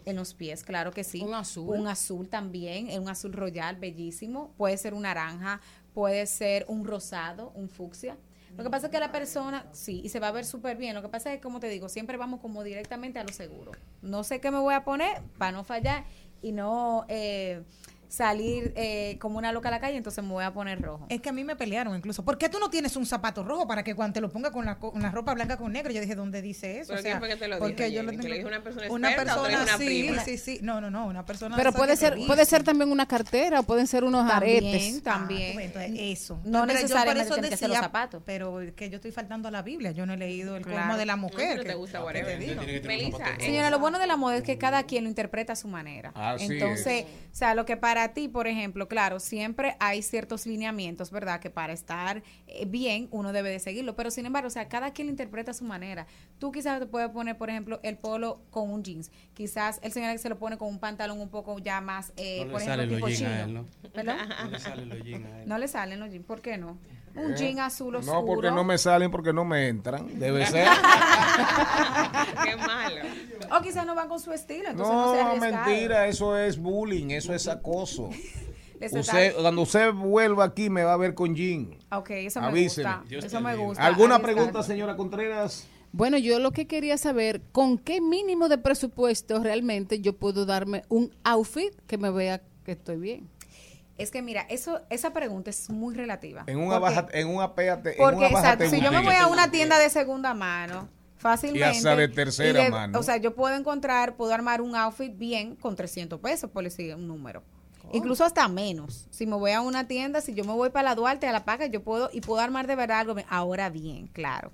En los pies. claro que sí. Un azul. Un azul también, eh, un azul royal, bellísimo. Puede ser un naranja, puede ser un rosado, un fucsia. Lo que pasa es que la persona, sí, y se va a ver súper bien. Lo que pasa es que, como te digo, siempre vamos como directamente a lo seguro. No sé qué me voy a poner para no fallar y no eh, salir eh, como una loca a la calle, entonces me voy a poner rojo. Es que a mí me pelearon incluso. ¿Por qué tú no tienes un zapato rojo para que cuando te lo ponga con la, co- con la ropa blanca con negro? Yo dije, ¿dónde dice eso? ¿Pero quién fue que te lo porque yo lo tengo- una persona Una experta o te lo persona, dijo una sí, prima? sí, sí. No, no, no, una persona. Pero puede ser, puede ser también una cartera, o pueden ser unos También, aretes. también. Ah, pues, entonces, eso. No Pero yo necesariamente por eso ser los decía, zapatos. Pero que yo estoy faltando a la Biblia. Yo no he leído el Claro. colmo de la No, mujer. que- te gusta que te digo. Melissa, Señora, lo bueno de la moda es que cada quien lo interpreta a su manera. Así Entonces, o sea, lo que para ti, por ejemplo, claro, siempre hay ciertos lineamientos, ¿verdad? Que para estar eh, bien uno debe de seguirlo, pero sin embargo, o sea, cada quien lo interpreta a su manera. Tú quizás te puedes poner, por ejemplo, el polo con un jeans. Quizás el señor se lo pone con un pantalón un poco ya más, eh, No por le ejemplo, salen los tipo jeans a chino. él, ¿no? ¿Perdón? No le salen los jeans a él. No le salen los jeans, ¿por qué no? Un Eh, jean azul oscuro. No, porque no me salen, porque no me entran. Debe [laughs] ser. Qué malo. O quizás no van con su estilo, entonces no, No, mentira, eso es bullying, eso es acoso. [laughs] Usted, cuando usted vuelva aquí me va a ver con Jean. Ok, eso me Avíseme. gusta. Dios Eso me gusta. ¿Alguna pregunta, señora Contreras? Bueno, yo lo que quería saber, ¿con qué mínimo de presupuesto realmente yo puedo darme un outfit que me vea que estoy bien? Es que mira, eso, esa pregunta es muy relativa. En una Porque- baja, en una péate, en Porque, una baja exacto, si yo me voy a una tienda de segunda mano, fácilmente. Y hasta de tercera de- mano. O sea, yo puedo encontrar, puedo armar un outfit bien con 300 pesos, por decir un número. Incluso hasta menos. Si me voy a una tienda, si yo me voy para la Duarte, a la Paca, yo puedo, y puedo armar de verdad algo. Ahora bien, claro.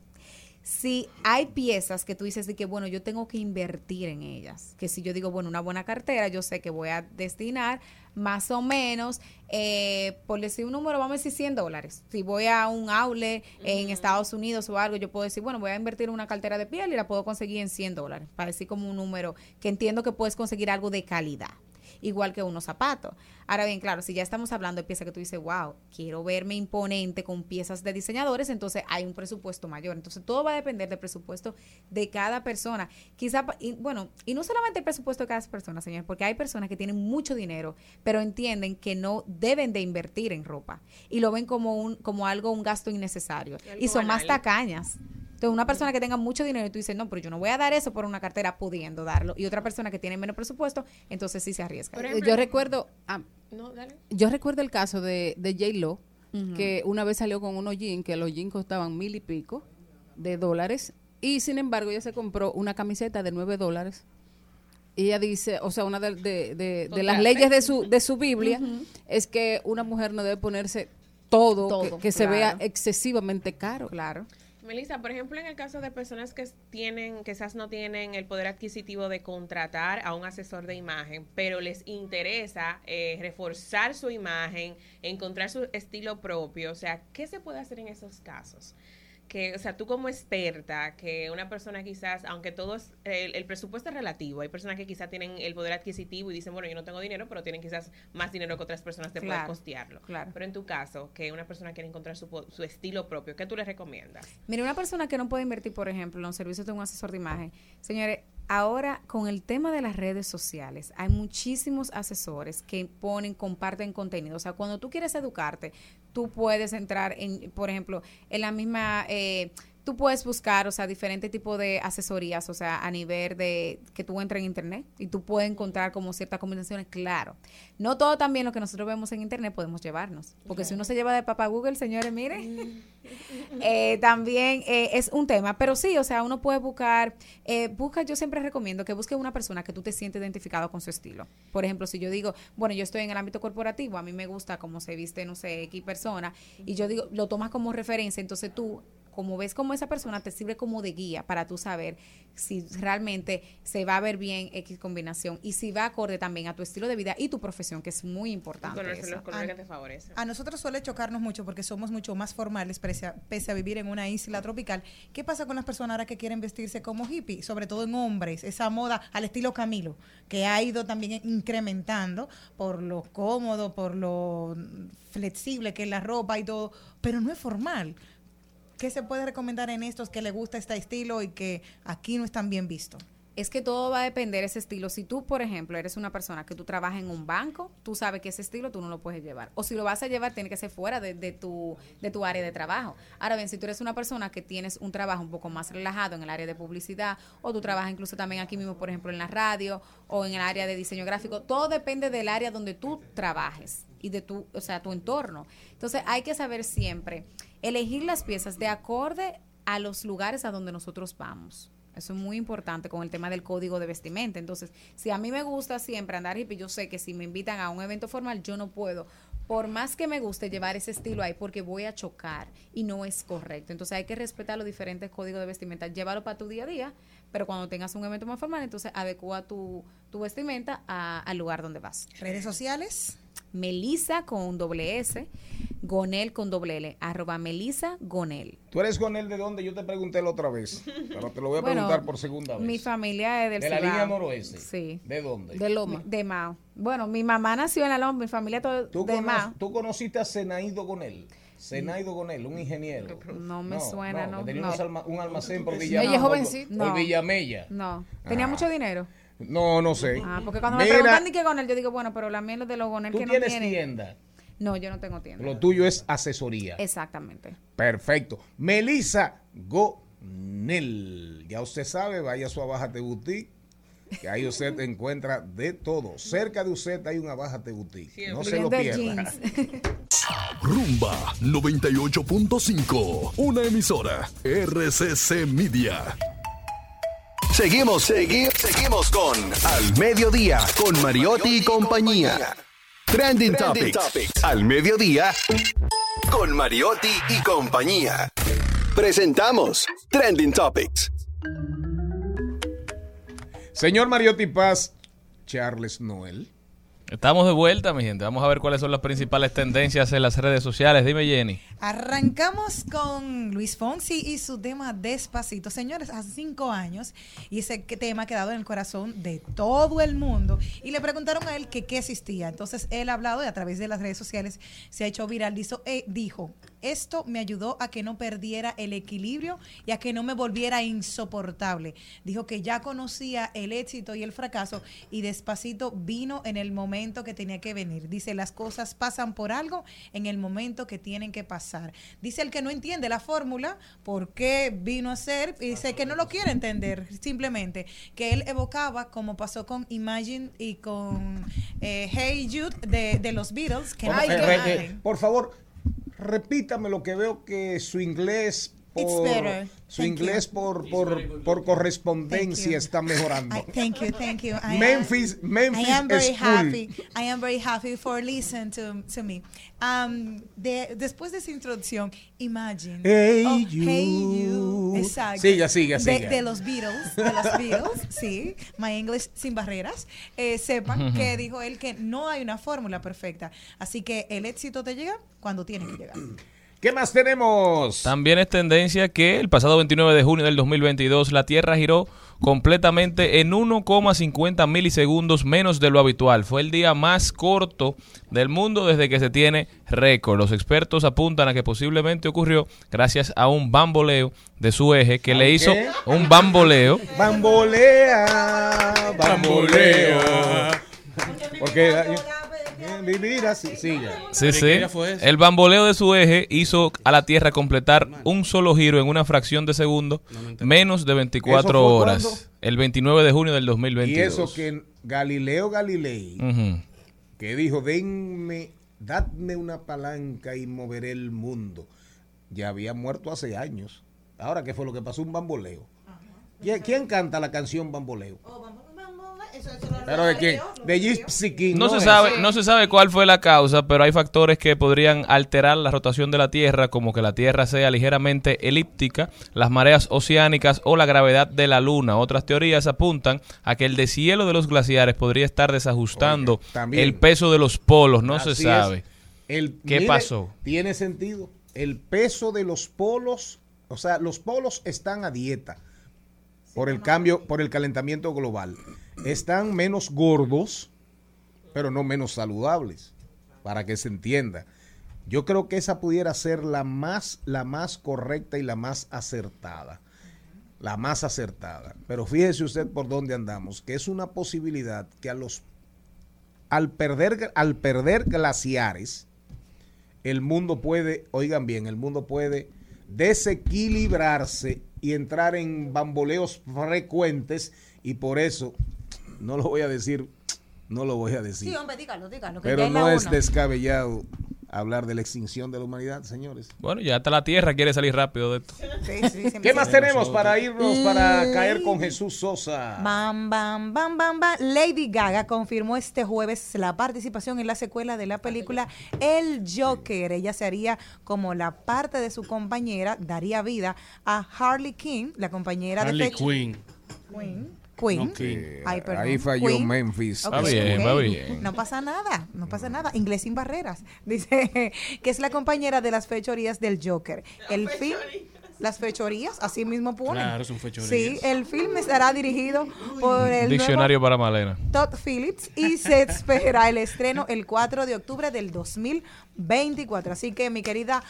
Si hay piezas que tú dices de que, bueno, yo tengo que invertir en ellas, que si yo digo, bueno, una buena cartera, yo sé que voy a destinar más o menos, eh, por decir un número, vamos a decir 100 dólares. Si voy a un outlet en Estados Unidos o algo, yo puedo decir, bueno, voy a invertir en una cartera de piel y la puedo conseguir en 100 dólares, para decir como un número que entiendo que puedes conseguir algo de calidad. Igual que unos zapatos. Ahora bien, claro, si ya estamos hablando de piezas que tú dices, wow, quiero verme imponente con piezas de diseñadores, entonces hay un presupuesto mayor. Entonces todo va a depender del presupuesto de cada persona. Quizá, y, bueno, y no solamente el presupuesto de cada persona, señor, porque hay personas que tienen mucho dinero, pero entienden que no deben de invertir en ropa y lo ven como un como algo, un gasto innecesario. Y son más tacañas. Entonces, una persona que tenga mucho dinero y tú dices, no, pero yo no voy a dar eso por una cartera pudiendo darlo. Y otra persona que tiene menos presupuesto, entonces sí se arriesga. Ejemplo- Yo recuerdo, ah, No, dale. yo recuerdo el caso de, de J-Lo, que una vez salió con unos jeans, que los jeans costaban mil y pico de dólares, y sin embargo ella se compró una camiseta de nueve dólares. Y ella dice, o sea, una de, de- de- de las leyes de su, de su Biblia es que una mujer no debe ponerse todo, Todo, que, que se vea excesivamente caro. Claro. Melissa, por ejemplo, en el caso de personas que tienen, quizás no tienen el poder adquisitivo de contratar a un asesor de imagen, pero les interesa eh, reforzar su imagen, encontrar su estilo propio, o sea, ¿qué se puede hacer en esos casos? Que, o sea, tú como experta, que una persona quizás, aunque todo es, el, el presupuesto es relativo, hay personas que quizás tienen el poder adquisitivo y dicen, bueno, yo no tengo dinero, pero tienen quizás más dinero que otras personas poder Claro, costearlo. claro. Pero en tu caso, que una persona quiere encontrar su, su estilo propio, ¿qué tú le recomiendas? Mire, una persona que no puede invertir, por ejemplo, en los servicios de un asesor de imagen, señores, ahora con el tema de las redes sociales, hay muchísimos asesores que ponen, comparten contenido. O sea, cuando tú quieres educarte, tú puedes entrar en, por ejemplo, en la misma... Eh, Tú puedes buscar, o sea, diferentes tipos de asesorías, o sea, a nivel de que tú entres en internet y tú puedes encontrar como ciertas combinaciones, claro. No todo también lo que nosotros vemos en internet podemos llevarnos, porque si uno se lleva de papá Google, señores, mire, [laughs] eh, también eh, es un tema, pero sí, o sea, uno puede buscar, eh, busca, yo siempre recomiendo que busque una persona que tú te sientes identificado con su estilo. Por ejemplo, si yo digo, bueno, yo estoy en el ámbito corporativo, a mí me gusta cómo se viste, no sé, X persona, y yo digo, lo tomas como referencia, entonces tú como ves como esa persona te sirve como de guía para tú saber si realmente se va a ver bien X combinación y si va acorde también a tu estilo de vida y tu profesión, que es muy importante. Conocer los colores que te favorecen. A nosotros suele chocarnos mucho porque somos mucho más formales pese a, pese a vivir en una isla tropical. ¿Qué pasa con las personas ahora que quieren vestirse como hippie? Sobre todo en hombres, esa moda al estilo Camilo, que ha ido también incrementando por lo cómodo, por lo flexible que es la ropa y todo, pero no es formal. ¿Qué se puede recomendar en estos que le gusta este estilo y que aquí no están bien vistos? Es que todo va a depender de ese estilo. Si tú, por ejemplo, eres una persona que tú trabajas en un banco, tú sabes que ese estilo tú no lo puedes llevar. O si lo vas a llevar, tiene que ser fuera de, de tu, de tu área de trabajo. Ahora bien, si tú eres una persona que tienes un trabajo un poco más relajado en el área de publicidad, o tú trabajas incluso también aquí mismo, por ejemplo, en la radio, o en el área de diseño gráfico, todo depende del área donde tú trabajes y de tu, o sea, tu entorno. Entonces hay que saber siempre elegir las piezas de acorde a los lugares a donde nosotros vamos. Eso es muy importante con el tema del código de vestimenta. Entonces, si a mí me gusta siempre andar hippie, yo sé que si me invitan a un evento formal, yo no puedo, por más que me guste llevar ese estilo ahí, porque voy a chocar y no es correcto. Entonces, hay que respetar los diferentes códigos de vestimenta, llévalo para tu día a día, pero cuando tengas un evento más formal, entonces adecua tu, tu vestimenta a- al lugar donde vas. Redes sociales. Melisa con doble S, Gonel con doble L, arroba Melisa Gonel. ¿Tú eres con él de dónde? Yo te pregunté la otra vez, pero te lo voy a Bueno, preguntar por segunda vez. Mi familia es del de la línea noroeste. Sí. ¿De dónde? De Loma. De Mao. Bueno, mi mamá nació en la Loma, mi familia todo ¿Tú, de cono- Mao. tú conociste a Zenaído con con él, un ingeniero. No me suena, no, Tenía no. unos alma- un almacén por Ella Villa es jovencita. Por No. Villamella. No. ¿Tenía Ah. mucho dinero? No, no sé. Ah, porque cuando me preguntan ni qué Gonel, yo digo, bueno, pero la miel de los Gonel tú que no tienes tienen. tienda. No, yo no tengo tienda. Lo tuyo es asesoría. Exactamente. Perfecto. Melissa Gonel. Ya usted sabe, vaya a su Abájate Boutique. Que ahí usted [laughs] encuentra de todo. Cerca de usted hay un Abájate Boutique. No se lo pierda. [laughs] Rumba 98.5. Una emisora. RCC Media. Seguimos, seguimos, seguimos con Al Mediodía, con Mariotti y compañía. Trending, Topics. Al Mediodía, con Mariotti y compañía. Presentamos Trending Topics. Señor Mariotti Paz, Charles Noel. Estamos de vuelta, mi gente. Vamos a ver cuáles son las principales tendencias en las redes sociales. Dime, Jenny. Arrancamos con Luis Fonsi y su tema Despacito. Señores, hace cinco años y ese tema ha quedado en el corazón de todo el mundo. Y le preguntaron a él que qué existía. Entonces él ha hablado y a través de las redes sociales se ha hecho viral. Dijo, eh, dijo, esto me ayudó a que no perdiera el equilibrio y a que no me volviera insoportable. Dijo que ya conocía el éxito y el fracaso y despacito vino en el momento que tenía que venir. Dice, las cosas pasan por algo en el momento que tienen que pasar. Dice el que no entiende la fórmula, por qué vino a ser, y dice que no lo quiere entender, simplemente que él evocaba como pasó con Imagine y con eh, Hey Jude de, de los Beatles, que Por, no eh, entienden. eh, por favor, repítame lo que veo que su inglés por better. su Thank inglés you. por, por, por correspondencia está mejorando. I- thank you, thank you. I am- Memphis, Memphis I am very School. happy. I am very happy for listening to, to me. Um, de- después de esa introducción, Imagine. Hey Oh, you. Hey you. Exacto. Siga, siga, De- siga. De, los Beatles, de los [laughs] Beatles, sí. My English sin barreras. Eh, sepan que dijo él que no hay una fórmula perfecta. Así que el éxito te llega cuando tiene que llegar. ¿Qué más tenemos? También es tendencia que el pasado 29 de junio del 2022 la Tierra giró completamente en 1,50 milisegundos menos de lo habitual. Fue el día más corto del mundo desde que se tiene récord. Los expertos apuntan a que posiblemente ocurrió gracias a un bamboleo de su eje que le hizo qué? un bamboleo. Bambolea, bambolea. Porque vivir así, siga. Sí, ¿Qué sí. fue eso? El bamboleo de su eje hizo a la Tierra completar un solo giro en una fracción de segundo, menos de 24 ¿Eso fue horas. El 29 de junio del Y 2022. eso que Galileo Galilei, que dijo, denme, dadme una palanca y moveré el mundo, ya había muerto hace años. Ahora, ¿qué fue lo que pasó? Un bamboleo. ¿Quién, quién canta la canción Bamboleo? ¿Pero de quién? De Gypsy King. No se es? sabe, no se sabe cuál fue la causa, pero hay factores que podrían alterar la rotación de la Tierra, como que la Tierra sea ligeramente elíptica, las mareas oceánicas o la gravedad de la Luna. Otras teorías apuntan a que el deshielo de los glaciares podría estar desajustando también. el peso de los polos, no se sabe. El- ¿Qué mire, pasó? Tiene sentido. El peso de los polos, o sea, los polos están a dieta por el cambio, por el calentamiento global. Están menos gordos, pero no menos saludables, para que se entienda. Yo creo que esa pudiera ser la más, la más correcta y la más acertada. La más acertada. Pero fíjese usted por dónde andamos, que es una posibilidad que a los al perder, al perder glaciares, el mundo puede, oigan bien, el mundo puede desequilibrarse y entrar en bamboleos frecuentes y por eso, no lo voy a decir, no lo voy a decir, Sí, hombre, dígalo, dígalo. que pero no es una. descabellado hablar de la extinción de la humanidad, señores. Bueno, ya hasta la Tierra quiere salir rápido de esto. Sí, sí, sí, ¿Qué más tenemos para irnos, para caer con Jesús Sosa? Bam, bam, bam, bam, bam. Lady Gaga confirmó este jueves la participación en la secuela de la película El Joker. Ella se haría como la parte de su compañera, daría vida a Harley King, la compañera Harley de Quinn. Queen. Queen. Ay. Ahí falló Queen. Memphis. Ok, Va bien, va bien. No pasa nada, no pasa nada. Inglés sin barreras. [laughs] Dice que es la compañera de las fechorías del Joker. El film, las fechorías, así mismo pone. Claro, son fechorías. Sí, el film estará dirigido por el Diccionario nuevo para Malena. Todd Phillips y se [laughs] espera el estreno el 4 de octubre del 2024. Así que mi querida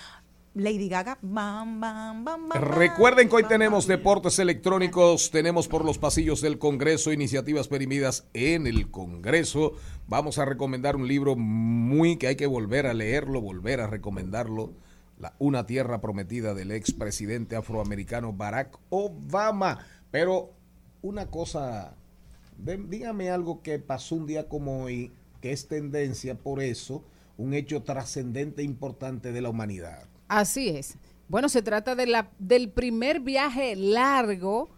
Lady Gaga, bam, bam, bam, bam. Recuerden que hoy tenemos deportes electrónicos, tenemos por los pasillos del Congreso iniciativas perimidas en el Congreso. Vamos a recomendar un libro muy que hay que volver a leerlo, volver a recomendarlo. La, una tierra prometida del expresidente afroamericano Barack Obama. Pero una cosa, dígame algo que pasó un día como hoy, que es tendencia por eso, un hecho trascendente e importante de la humanidad. Así es. Bueno, se trata de la, del primer viaje largo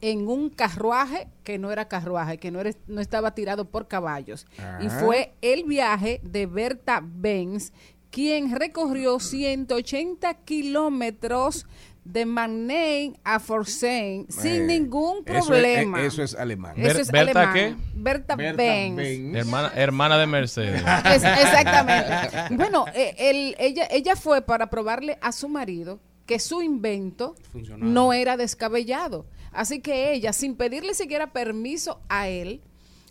en un carruaje que no era carruaje, que no, era, no estaba tirado por caballos. Y Ajá. fue el viaje de Berta Benz, quien recorrió 180 kilómetros de McNeil a sin Eh, ningún eso es- problema. eh, eso es alemán. Eso es ¿Berta alemán. qué? Berta, Berta Benz. Benz. Hermana, hermana de Mercedes. [laughs] Es- exactamente. Bueno, eh, él- ella, ella fue para probarle a su marido que su invento no era descabellado. Así que ella, sin pedirle siquiera permiso a él,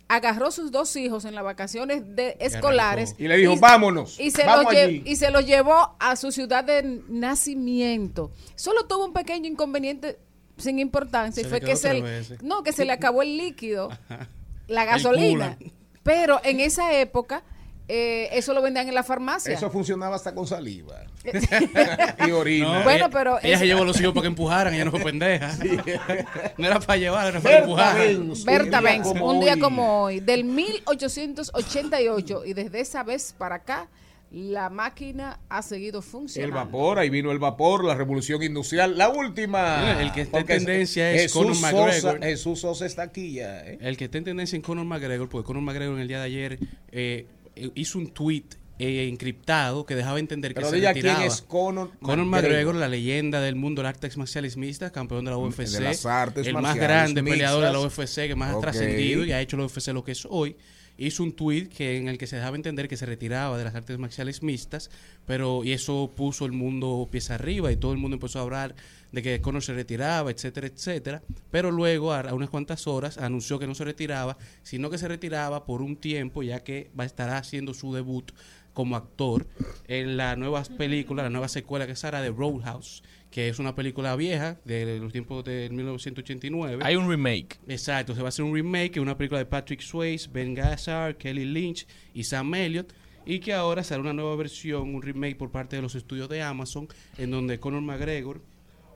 agarró sus dos hijos en las vacaciones de escolares Y le dijo, "Vámonos, y se, vamos los lle- allí". y se los llevó a su ciudad de nacimiento. Solo tuvo un pequeño inconveniente sin importancia Se y fue que se veces. no que se le acabó el líquido [laughs] la gasolina. Pero en esa época, eh, eso lo vendían en la farmacia. Eso funcionaba hasta con saliva. [laughs] y orina. No, Bueno, ella, pero ella es- se llevó los hijos para que empujaran, ella no fue pendeja. [laughs] no era para llevar, era para Berta empujar. Benz, Berta un día Benz, como un día hoy. como hoy, del 1888, y desde esa vez para acá, la máquina ha seguido El funcionando. vapor, ahí vino el vapor, la revolución industrial, la última. El que está en tendencia es Jesús Conor Sosa, McGregor. Jesús Sosa está aquí ya. ¿eh? El que está en tendencia en Conor McGregor, porque Conor McGregor en el día de ayer eh, eh, hizo un tweet eh, encriptado que dejaba entender que se retiraba. quién es Conor Conor McGregor. La leyenda del mundo del artes marciales mixtas, campeón de la UFC, de las artes el más grande peleador de la. UFC que más ha trascendido y ha hecho la UFC lo que es hoy. Hizo un tweet que en el que se dejaba entender que se retiraba de las artes marciales mixtas, pero y eso puso el mundo pies arriba y todo el mundo empezó a hablar de que Conor se retiraba, etcétera, etcétera. Pero luego, a, a unas cuantas horas, anunció que no se retiraba, sino que se retiraba por un tiempo, ya que va a estar haciendo su debut como actor en la nueva película, la nueva secuela que será de Roadhouse, que es una película vieja de los tiempos de 1989. Hay un remake. Exacto, se va a hacer un remake, es una película de Patrick Swayze, Ben Gazzard, Kelly Lynch y Sam Elliott, y que ahora será una nueva versión, un remake por parte de los estudios de Amazon, en donde Conor McGregor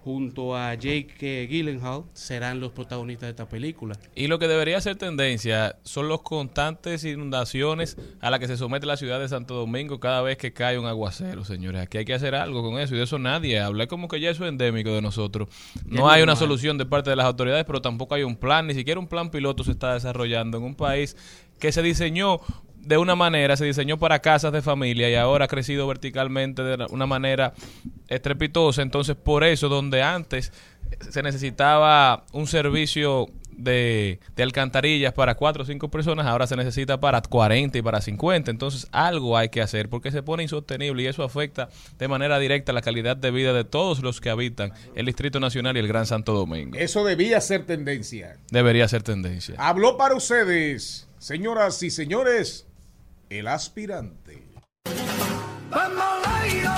junto a Jake Gyllenhaal serán los protagonistas de esta película. Y lo que debería ser tendencia son los constantes inundaciones a las que se somete la ciudad de Santo Domingo cada vez que cae un aguacero, señores. Aquí hay que hacer algo con eso y de eso nadie habla. Es como que ya eso es endémico de nosotros. No hay una solución de parte de las autoridades, pero tampoco hay un plan, ni siquiera un plan piloto se está desarrollando en un país que se diseñó de una manera, se diseñó para casas de familia y ahora ha crecido verticalmente de una manera estrepitosa. Entonces, por eso, donde antes se necesitaba un servicio de, de alcantarillas para cuatro o cinco personas, ahora se necesita para 40 y para 50. Entonces, algo hay que hacer porque se pone insostenible y eso afecta de manera directa la calidad de vida de todos los que habitan el Distrito Nacional y el Gran Santo Domingo. Eso debía ser tendencia. Debería ser tendencia. Habló para ustedes, señoras y señores, el aspirante. Bamboleo,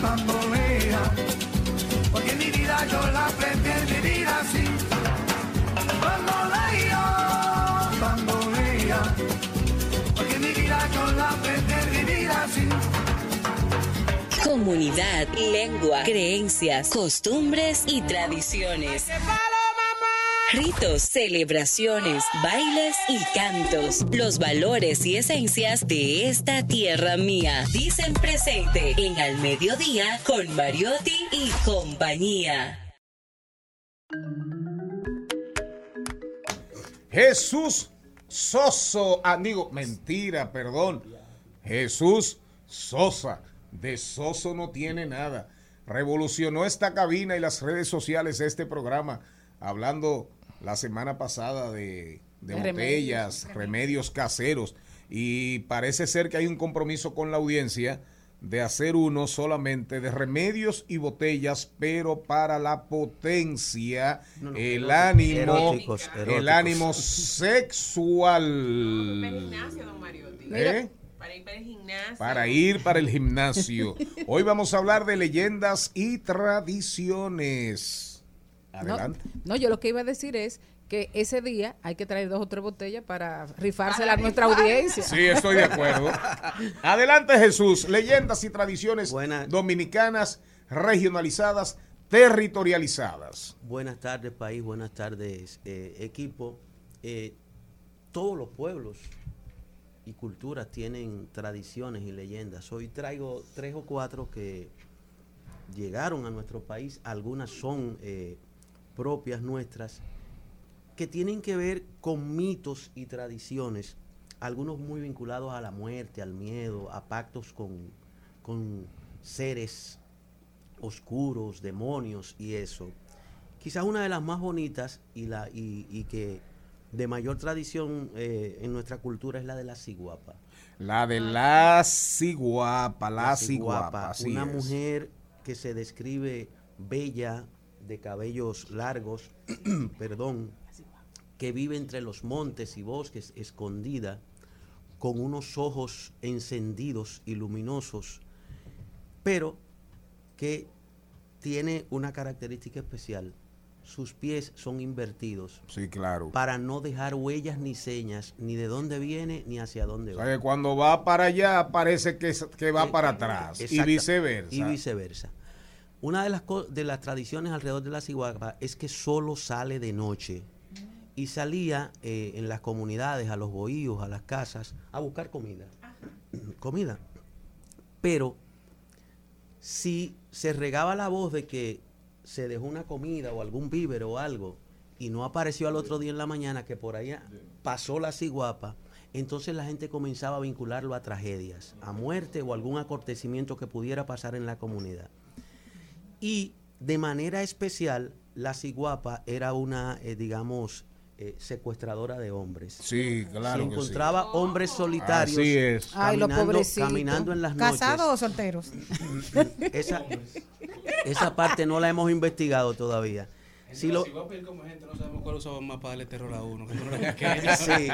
bambolea, porque mi vida yo la prefiero vivir así. Bamboleo, bambolea, porque mi vida yo la prefiero vivir así. Comunidad, lengua, creencias, costumbres y tradiciones. Ritos, celebraciones, bailes y cantos. Los valores y esencias de esta tierra mía. Dicen presente en Al Mediodía con Mariotti y compañía. Jesús Soso, digo, mentira, perdón. Jesús Sosa, de Soso no tiene nada. Revolucionó esta cabina y las redes sociales este programa, hablando la semana pasada de, botellas, remedios caseros. Y parece ser que hay un compromiso con la audiencia de hacer uno solamente de remedios y botellas, pero para la potencia, No, no, el ánimo, eróticos, el ánimo sexual. gimnasio, don Mariotti. ¿Eh? Para ir para el gimnasio. Para ir para el gimnasio. [laughs] Hoy vamos a hablar de leyendas y tradiciones. No, Adelante. no, yo lo que iba a decir es que ese día hay que traer dos o tres botellas para rifársela a nuestra audiencia. Sí, estoy de acuerdo. [laughs] Adelante, Jesús. Leyendas y tradiciones dominicanas, regionalizadas, territorializadas. Buenas tardes, país. Buenas tardes, eh, equipo. Eh, todos los pueblos y culturas tienen tradiciones y leyendas. Hoy traigo tres o cuatro que llegaron a nuestro país. Algunas son eh, propias nuestras, que tienen que ver con mitos y tradiciones. Algunos muy vinculados a la muerte, al miedo, a pactos con, con seres oscuros, demonios y eso. Quizás una de las más bonitas y, la, y, y que de mayor tradición eh, en nuestra cultura es la de la ciguapa. La de la ciguapa, la ciguapa. así una es. mujer que se describe bella, de cabellos largos, [clears throat] perdón, que vive entre los montes y bosques, escondida, con unos ojos encendidos y luminosos, pero que tiene una característica especial. Sus pies son invertidos Sí, claro. para no dejar huellas ni señas, ni de dónde viene ni hacia dónde O va. sea, que cuando va para allá parece que, que va para atrás y viceversa. Y viceversa. Una de las, de las tradiciones alrededor de la ciguapa es que solo sale de noche. Y salía eh, en las comunidades, a los bohíos, a las casas, a buscar comida. [clears throat] comida. Pero si se regaba la voz de que se dejó una comida o algún víver o algo y no apareció al otro día en la mañana que por allá pasó la ciguapa, entonces la gente comenzaba a vincularlo a tragedias, a muerte o algún acontecimiento que pudiera pasar en la comunidad. Y de manera especial, la ciguapa era una, eh, digamos, eh, secuestradora de hombres. Sí, claro Se que sí. encontraba hombres solitarios Así es. Ay, los caminando, pobrecitos. caminando en las noches. ¿Casados o solteros? [laughs] Esa, esa parte no la hemos investigado todavía. Si lo, Si va a pedir como gente, no sabemos cuál usaba más para darle terror a uno. [laughs] Sí.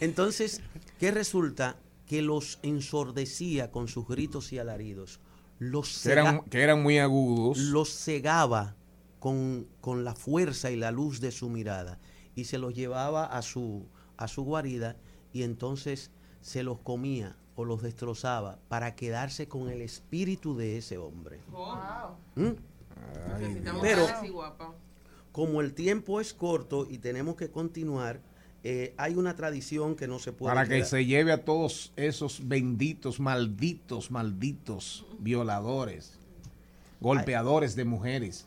Entonces, ¿qué resulta? Que los ensordecía con sus gritos y alaridos. Los, Que eran, cega- que eran muy agudos. los cegaba con, con la fuerza y la luz de su mirada. Y se los llevaba a su, a su guarida y entonces se los comía o los destrozaba para quedarse con el espíritu de ese hombre. ¿Mm? Necesitamos Pero-. Como el tiempo es corto y tenemos que continuar, eh, hay una tradición que no se puede Para que se lleve a todos esos benditos, malditos, malditos violadores, golpeadores de mujeres,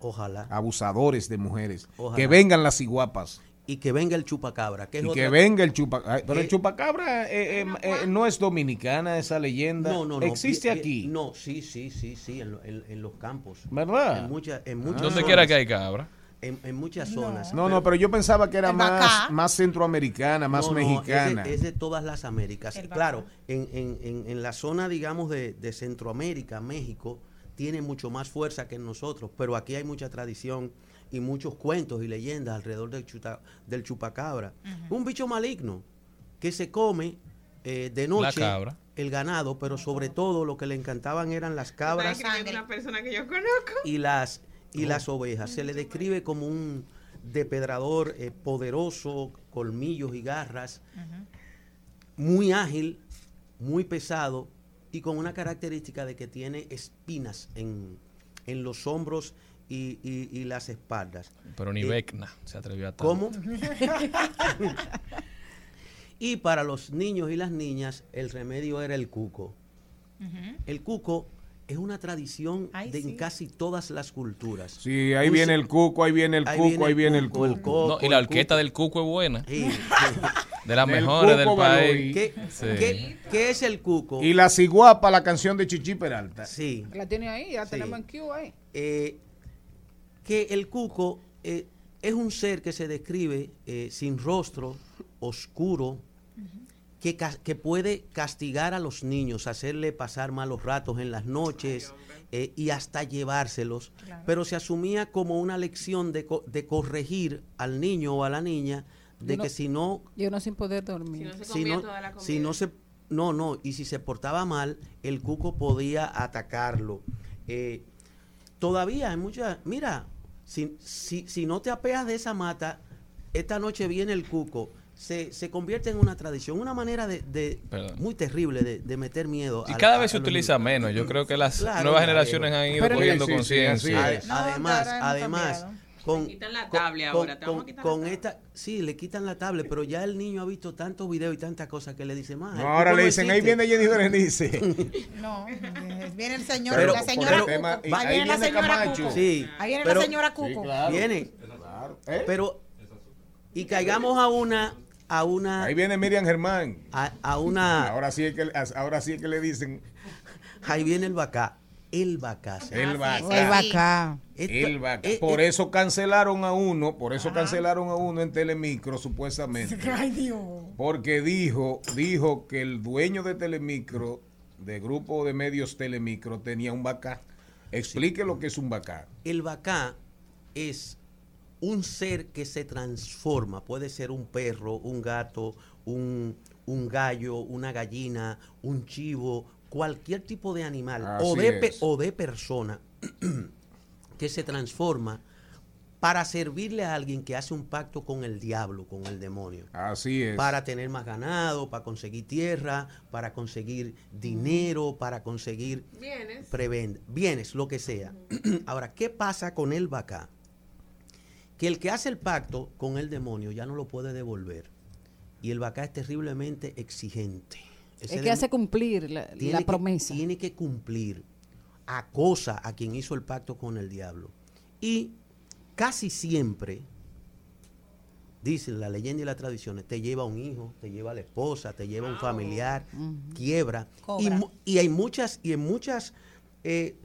Ojalá. abusadores de mujeres. Ojalá. Que vengan las iguapas. Y que venga el chupacabra. Que es Y otra- que venga el chupacabra. Pero el Eh, chupacabra eh, eh, eh, no es dominicana esa leyenda. No, no, no. Existe aquí. No, sí, sí, sí, sí, en, lo- en- en los campos. ¿Verdad? En, muchas en muchas Donde quiera que hay cabra. En, en muchas zonas. No, no, pero yo pensaba que era más, más centroamericana, más No, no, mexicana. Es de, es de todas las Américas. Claro, en, en- en- en la zona, digamos, de, de Centroamérica, México, tiene mucho más fuerza que en nosotros, pero aquí hay mucha tradición y muchos cuentos y leyendas alrededor del, chuta- del chupacabra. Un bicho maligno que se come eh, de noche cabra. el ganado, pero sobre todo lo que le encantaban eran las cabras Estaba escribiendo una persona que yo conozco. y las y las ovejas. Se le describe como un depredador eh, poderoso, colmillos y garras, muy ágil, muy pesado y con una característica de que tiene espinas en, en los hombros y, y- y las espaldas. Pero ni Eh, Vecna se atrevió a tanto. ¿Cómo? [laughs] y para los niños y las niñas, el remedio era el cuco. El cuco es una tradición Ay, de en casi todas las culturas. Sí, ahí viene el cuco, ahí viene el ahí cuco, viene ahí viene el cuco, el cuco. coco, No, y la orquesta del Cuco es buena. Sí, sí. [laughs] De las Del mejores del país. ¿Qué, Sí. qué- qué es el cuco? Y la ciguapa, la canción de Chichi Peralta. Sí. La tiene ahí, ya Sí. tenemos en Q ahí. eh, que el cuco eh, es un ser que se describe eh, sin rostro, oscuro, que, puede castigar a los niños, hacerle pasar malos ratos en las noches eh, y hasta llevárselos, pero se asumía como una lección de, co- de corregir al niño o a la niña de Yo no- que si no Yo no sin poder Si dormir. no se si comía no, toda la comida. si no se no no y si se portaba mal el cuco podía atacarlo Eh, todavía hay muchas mira si, si, si no te apeas de esa mata esta noche viene el cuco se, se convierte en una tradición una manera de, muy terrible de, de meter miedo Y a- cada a- vez se utiliza niños. menos. Yo creo que las Claro, nuevas claro. generaciones han ido cogiendo Sí, sí, sí, conciencia. No, además además con, Le quitan la con- tablet con- ahora, te vamos a con- quitar con la esta sí le quitan la tablet pero ya el niño ha visto tantos videos y tantas cosas que le dice más No, ahora le dicen, ahí viene Jenny Berenice. [laughs] No, eh, viene el señor, Pero- la señora pero- Cuco. tema- ahí, ahí viene la señora Camacho. Cuco. Sí, Ahí viene pero- la señora Cuco. viene Claro. ¿Eh? pero y caigamos a una a una Ahí viene Miriam Germán. a, a una Ahora sí es que ahora sí es que le dicen ahí viene el bacá el Bacá. señor. El Bacá. El Bacá. Esto- El Bacá. eh, Por eh, eso cancelaron a uno, por eso cancelaron a uno en Telemicro, supuestamente. [laughs] Ay, Dios. Porque dijo, dijo que el dueño de Telemicro, de grupo de medios Telemicro, tenía un Bacá. Explique lo que es un Bacá. El Bacá es un ser que se transforma. Puede ser un perro, un gato, un, un gallo, una gallina, un chivo, cualquier tipo de animal o de, es. o de persona [clears throat] que se transforma para servirle a alguien que hace un pacto con el diablo, con el demonio. Así es. Para tener más ganado, para conseguir tierra, para conseguir dinero, para conseguir Bienes. bienes, lo que sea. [clears throat] Ahora, ¿qué pasa con el Bacá? Que el que hace el pacto con el demonio ya no lo puede devolver. Y el Bacá es terriblemente exigente. Ese Es que hace cumplir la, tiene la que- promesa. Tiene que cumplir. Acosa a quien hizo el pacto con el diablo. Y casi siempre, dicen la leyenda y las tradiciones, te lleva un hijo, te lleva la esposa, te lleva un familiar, quiebra. Y hay muchas, y en muchas eh,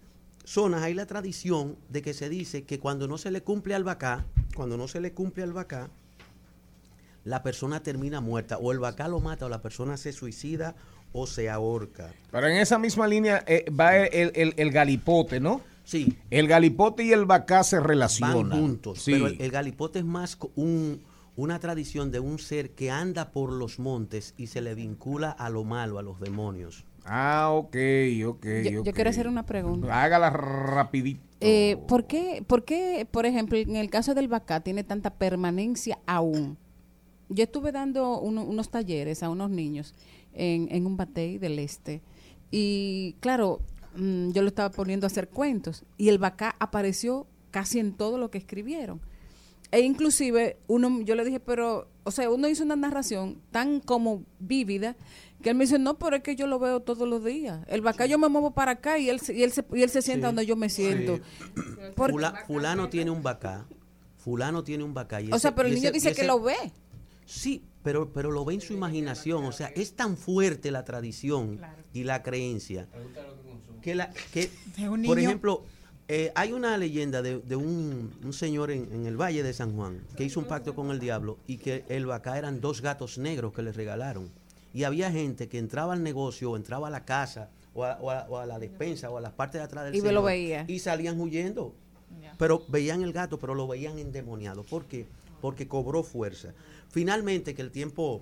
zonas hay la tradición de que se dice que cuando no se le cumple al bacá, cuando no se le cumple al bacá, la persona termina muerta, o el bacá lo mata, o la persona se suicida o se ahorca. Pero en esa misma línea eh, va el, el- el galipote, ¿no? Sí. El galipote y el bacá se relacionan. Van juntos. Sí. Pero el, el galipote es más un- una tradición de un ser que anda por los montes y se le vincula a lo malo, a los demonios. Ah, ok, ok. Yo, yo ok. quiero hacer una pregunta. Hágala rapidito. Eh, ¿por, qué, ¿Por qué, por ejemplo, en el caso del Bacá tiene tanta permanencia aún? Yo estuve dando uno- unos talleres a unos niños en, en un batey del este y claro, mm, yo lo estaba poniendo a hacer cuentos y el Bacá apareció casi en todo lo que escribieron. E inclusive uno, yo le dije, pero, o sea, uno hizo una narración tan como vívida que él me dice, no, pero es que yo lo veo todos los días. El Bacá yo me muevo para acá y él, se- y él, se, y él se sienta Sí. donde yo me siento. Fula- fulano tiene un bacá. Fulano tiene un bacá. y O sea, pero el y niño ese- dice que lo ve. Sí, pero, pero lo ve en su imaginación. O sea, es tan fuerte la tradición y la creencia que, la, que [laughs] por ejemplo, eh, hay una leyenda de, de un, un señor en, en el Valle de San Juan que hizo un pacto con el diablo y que el bacá eran dos gatos negros que le regalaron. Y había gente que entraba al negocio o entraba a la casa o a, o a- o a la despensa o a las partes de atrás del Y lo veía. y salían huyendo. Pero veían el gato, pero lo veían endemoniado. ¿Por qué? Porque cobró fuerza. Finalmente, que el tiempo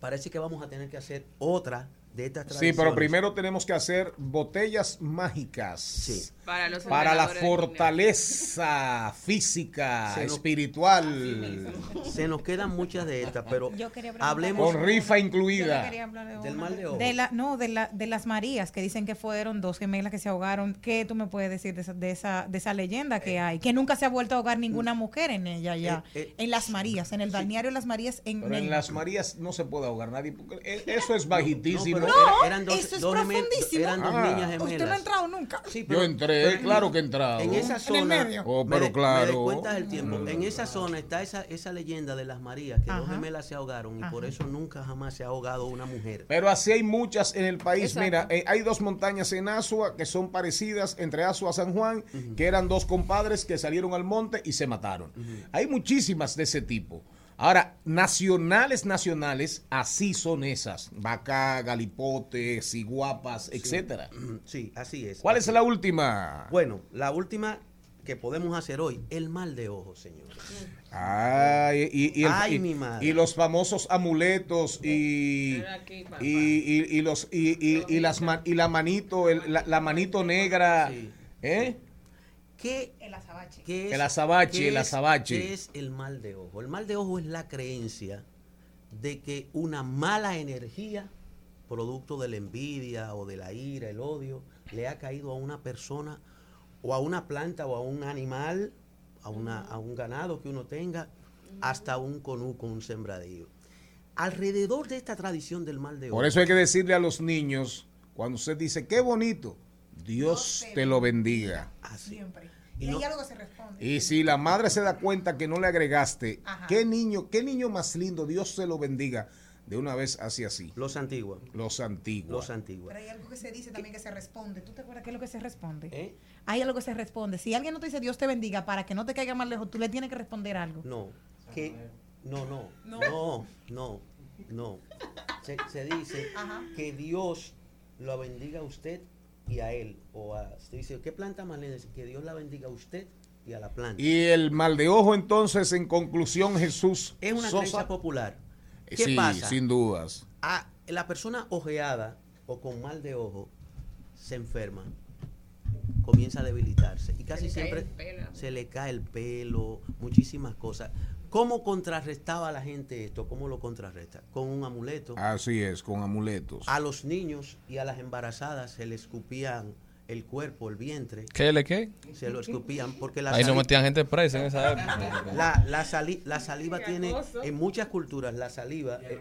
parece que vamos a tener que hacer otra de estas Sí, pero primero tenemos que hacer botellas mágicas. Para los Para la fortaleza física, Se nos- espiritual. Se nos quedan muchas de estas, pero Yo quería preguntar- hablemos Con rifa incluida. quería hablar de del mal de ojo. De la, no, de, la, de las Marías, que dicen que fueron dos gemelas que se ahogaron. ¿Qué tú me puedes decir de esa, de esa, de esa leyenda que hay? Que nunca se ha vuelto a ahogar ninguna mujer en ella ya. Eh, eh, en las Marías, en el balneario Las Marías. En, Pero en en- las Marías no se puede ahogar nadie. porque e- eso es No, bajitísimo. No, era- eran dos, eso es dos profundísimo. eran dos Ah. niñas gemelas. Usted no ha entrado nunca. Sí, Yo entré, claro que he entrado. En esa En el zona. medio. Oh, pero claro. Me doy cuenta del tiempo. En esa zona está esa, esa leyenda de las Marías, que dos gemelas se ahogaron y por eso nunca jamás se ha ahogado una mujer. Pero así hay muchas en el país. Exacto. Mira, eh, hay dos montañas en Asua que son parecidas entre Asua y San Juan, que eran dos compadres que salieron al monte y se mataron. Hay muchísimas de ese tipo. Ahora, nacionales, nacionales, así son esas. Vaca, galipote, ciguapas, etcétera. [clears throat] Sí, así es. ¿Cuál es la última? Bueno, la última que podemos hacer hoy, el mal de ojo, señores. Ay, y, y el- Ay, y- mi madre. y los famosos amuletos y, y, y- y los y, y- y las y la manito el- la, la manito negra Sí. ¿eh? ¿Qué, El azabache. qué es, El azabache, qué el es- azabache. qué es el mal de ojo? El mal de ojo es la creencia de que una mala energía, producto de la envidia o de la ira, el odio, le ha caído a una persona o a una planta o a un animal, a, una, a un ganado que uno tenga, hasta un conuco, un sembradío. Alrededor de esta tradición del mal de ojo. Por eso hay que decirle a los niños cuando usted dice qué bonito, Dios te lo bendiga. Así. Siempre. Y Y, no- hay algo que se responde. Y si la madre se da cuenta que no le agregaste, Ajá. qué niño, qué niño más lindo, Dios se lo bendiga. de una vez hacia así. Los antiguos. Los antiguos. Los antiguos. Pero hay algo que se dice también que se responde. ¿Tú te acuerdas qué es lo que se responde? ¿Eh? Hay algo que se responde. Si alguien no te dice Dios te bendiga para que no te caiga más lejos, tú le tienes que responder algo. No, que no, no, no, no, no. Se, se dice que Dios lo bendiga a usted y a él. O a, se dice, ¿qué planta más? Que Dios la bendiga a usted y a la planta. Y el mal de ojo, entonces, en conclusión, Jesús. Es una Sosa, creencia popular. ¿Qué sí, pasa? sin dudas. a la persona ojeada o con mal de ojo se enferma, comienza a debilitarse y casi Se siempre se le cae el pelo, muchísimas cosas. ¿Cómo contrarrestaba la gente esto? ¿Cómo lo contrarresta? Con un amuleto. Así es, con amuletos. A los niños y a las embarazadas se les escupían el cuerpo, el vientre. ¿Qué le qué? Se lo escupían porque la Ahí no metían gente presa en esa época. la, la, sali- la saliva tiene, en muchas culturas, la saliva eh,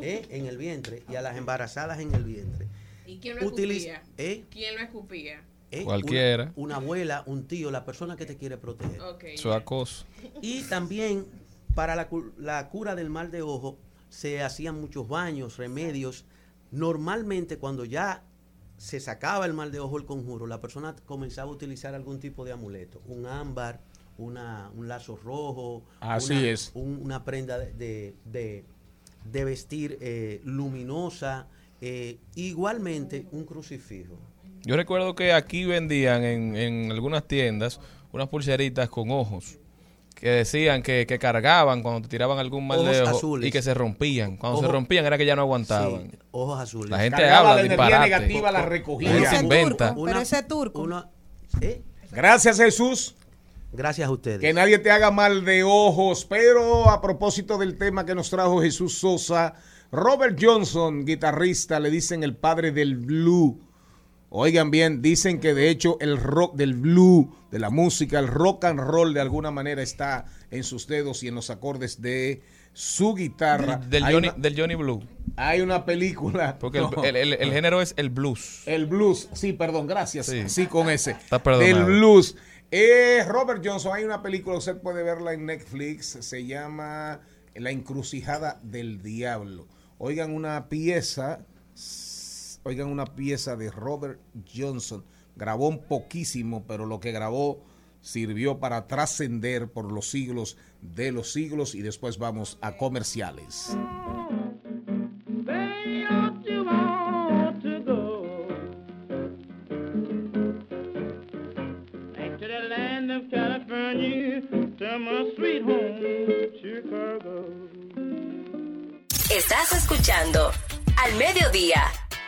eh, en el vientre y a las embarazadas en el vientre. ¿Y quién lo Utiliza- escupía? ¿eh? ¿Quién lo escupía? Eh, Cualquiera. Una, una abuela, un tío, la persona que te quiere proteger. Ok. Eso es acoso. Y también para la, la cura del mal de ojo se hacían muchos baños, remedios. Normalmente cuando ya se sacaba el mal de ojo, el conjuro, la persona comenzaba a utilizar algún tipo de amuleto, un ámbar, una, un lazo rojo, Así una, es. un- una prenda de, de- de- de vestir eh, luminosa, eh, igualmente un crucifijo. Yo recuerdo que aquí vendían en, en algunas tiendas unas pulseritas con ojos que decían que, que cargaban cuando te tiraban algún mal de ojo azules. y que se rompían. Cuando se rompían era que ya no aguantaban. Sí, ojos azules. La gente Cargaba habla la energía negativa, la recogía. La gente Ese inventa. turco, pero ese turco. una- ¿eh? Gracias, Jesús. Gracias a ustedes. Que nadie te haga mal de ojos. Pero a propósito del tema que nos trajo Jesús Sosa, Robert Johnson, guitarrista, le dicen el padre del blue. Oigan bien, dicen que de hecho el rock del blue, de la música, el rock and roll de alguna manera está en sus dedos y en los acordes de su guitarra. Del Johnny, una, del Johnny Blue. hay una película. Porque el- [laughs] No. el, el- el género es el blues. El blues, sí, perdón, gracias. Sí. Sí, con ese. Está perdonado. Del blues. Eh, Robert Johnson, hay una película, usted puede verla en Netflix, se llama La encrucijada del diablo. Oigan una pieza, oigan una pieza de Robert Johnson. Grabó un poquísimo, pero lo que grabó sirvió para trascender por los siglos de los siglos y después vamos a comerciales. Estás escuchando Al Mediodía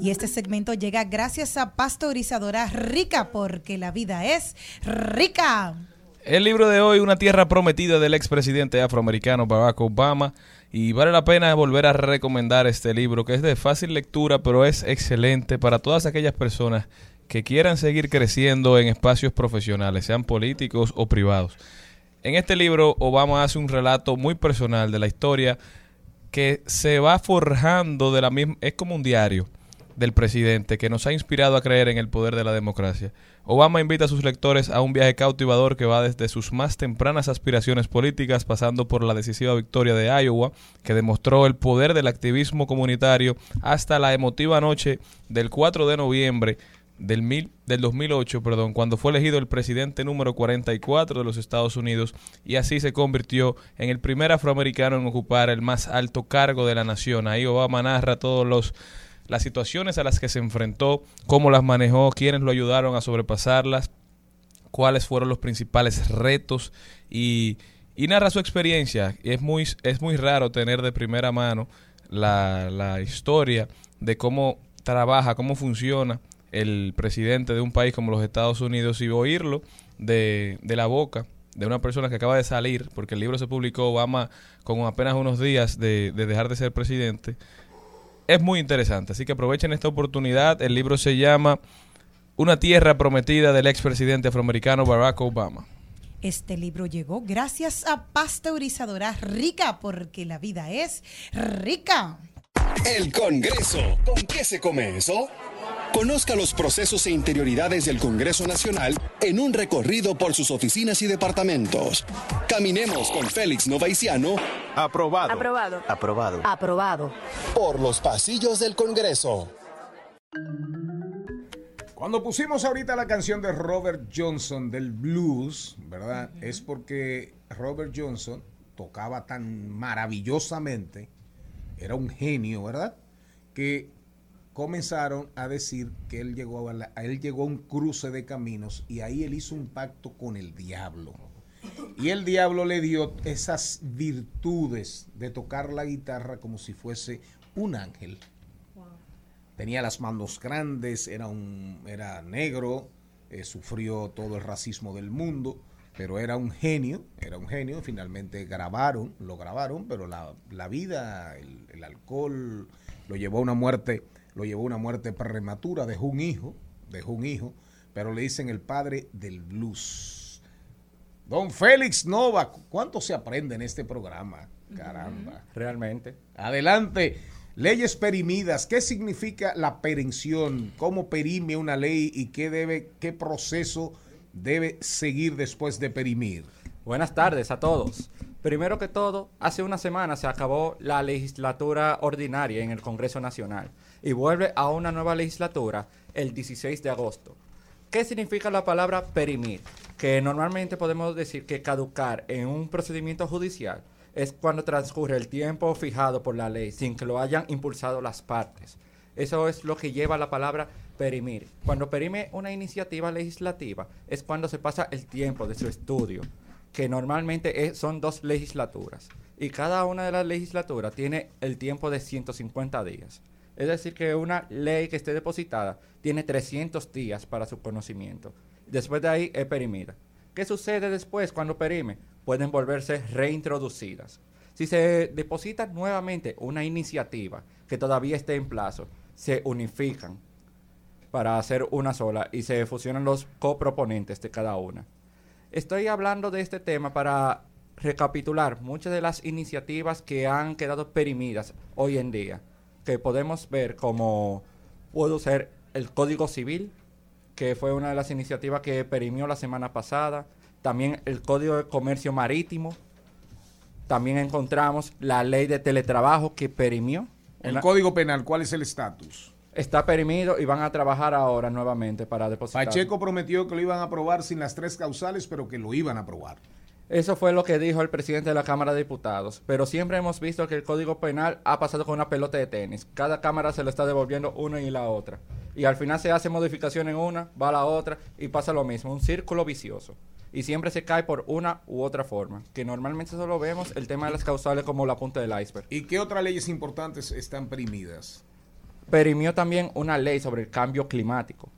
Y este segmento llega gracias a Pasteurizadora Rica, porque la vida es rica. El libro de hoy, Una tierra prometida del expresidente afroamericano Barack Obama. Y vale la pena volver a recomendar este libro, que es de fácil lectura, pero es excelente para todas aquellas personas que quieran seguir creciendo en espacios profesionales, sean políticos o privados. En este libro, Obama hace un relato muy personal de la historia que se va forjando de la misma, es como un diario del presidente que nos ha inspirado a creer en el poder de la democracia. Obama invita a sus lectores a un viaje cautivador que va desde sus más tempranas aspiraciones políticas, pasando por la decisiva victoria de Iowa, que demostró el poder del activismo comunitario, hasta la emotiva noche del 4 de noviembre del, mil, del 2008, perdón, cuando fue elegido el presidente número 44 de los Estados Unidos y así se convirtió en el primer afroamericano en ocupar el más alto cargo de la nación. Ahí Obama narra todos los las situaciones a las que se enfrentó, cómo las manejó, quiénes lo ayudaron a sobrepasarlas, cuáles fueron los principales retos y, y narra su experiencia. Es muy, es muy raro tener de primera mano la, la historia de cómo trabaja, cómo funciona el presidente de un país como los Estados Unidos y oírlo de, de la boca de una persona que acaba de salir, porque el libro se publicó Obama con apenas unos días de, de dejar de ser presidente, es muy interesante. Así que aprovechen esta oportunidad. El libro se llama Una tierra prometida del expresidente afroamericano Barack Obama. Este libro llegó gracias a Pasteurizadora Rica, porque la vida es rica. El Congreso. ¿Con qué se come eso? Conozca los procesos e interioridades del Congreso Nacional en un recorrido por sus oficinas y departamentos. Caminemos con Félix Novaiciano. Aprobado. Aprobado. Aprobado. Aprobado. Por los pasillos del Congreso. Cuando pusimos ahorita la canción de Robert Johnson del blues, ¿verdad? Es porque Robert Johnson tocaba tan maravillosamente, era un genio, ¿verdad? Que comenzaron a decir que él llegó a, la- él llegó a un cruce de caminos y ahí él hizo un pacto con el diablo. Y el diablo le dio esas virtudes de tocar la guitarra como si fuese un ángel. Tenía las manos grandes, era, un, era negro, eh, sufrió todo el racismo del mundo, pero era un genio, era un genio. Finalmente grabaron, lo grabaron, pero la, la vida, el, el alcohol, lo llevó a una muerte, lo llevó a una muerte prematura, dejó un hijo, dejó un hijo, pero le dicen el padre del blues. Don Félix Nova, ¿cuánto se aprende en este programa? Caramba. Realmente. Adelante. Leyes perimidas. ¿Qué significa la perención? ¿Cómo perime una ley y qué debe, qué proceso debe seguir después de perimir? Buenas tardes a todos. Primero que todo, hace una semana se acabó la legislatura ordinaria en el Congreso Nacional y vuelve a una nueva legislatura el 16 de agosto. ¿Qué significa la palabra perimir? Que normalmente podemos decir que caducar en un procedimiento judicial es cuando transcurre el tiempo fijado por la ley sin que lo hayan impulsado las partes. Eso es lo que lleva la palabra perimir. Cuando perime una iniciativa legislativa es cuando se pasa el tiempo de su estudio, que normalmente son dos legislaturas. Y cada una de las legislaturas tiene el tiempo de 150 días. Es decir, que una ley que esté depositada tiene 300 días para su conocimiento. Después de ahí es perimida. ¿Qué sucede después cuando perime? Pueden volverse reintroducidas. Si se deposita nuevamente una iniciativa que todavía esté en plazo, se unifican para hacer una sola y se fusionan los coproponentes de cada una. Estoy hablando de este tema para recapitular muchas de las iniciativas que han quedado perimidas hoy en día, que podemos ver como pudo ser el Código Civil, que fue una de las iniciativas que perimió la semana pasada, también el Código de Comercio Marítimo, también encontramos la ley de teletrabajo que perimió. El Una- Código Penal, ¿cuál es el estatus? Está perimido y van a trabajar ahora nuevamente para depositar. Pacheco prometió que lo iban a aprobar sin las tres causales, pero que lo iban a aprobar. Eso fue lo que dijo el presidente de la Cámara de Diputados. Pero siempre hemos visto que el Código Penal ha pasado con una pelota de tenis. Cada Cámara se lo está devolviendo una y la otra. Y al final se hace modificación en una, va a la otra y pasa lo mismo. Un círculo vicioso. Y siempre se cae por una u otra forma. Que normalmente solo vemos el tema de las causales como la punta del iceberg. ¿Y qué otras leyes importantes están perimidas? Perimió también una ley sobre el cambio climático,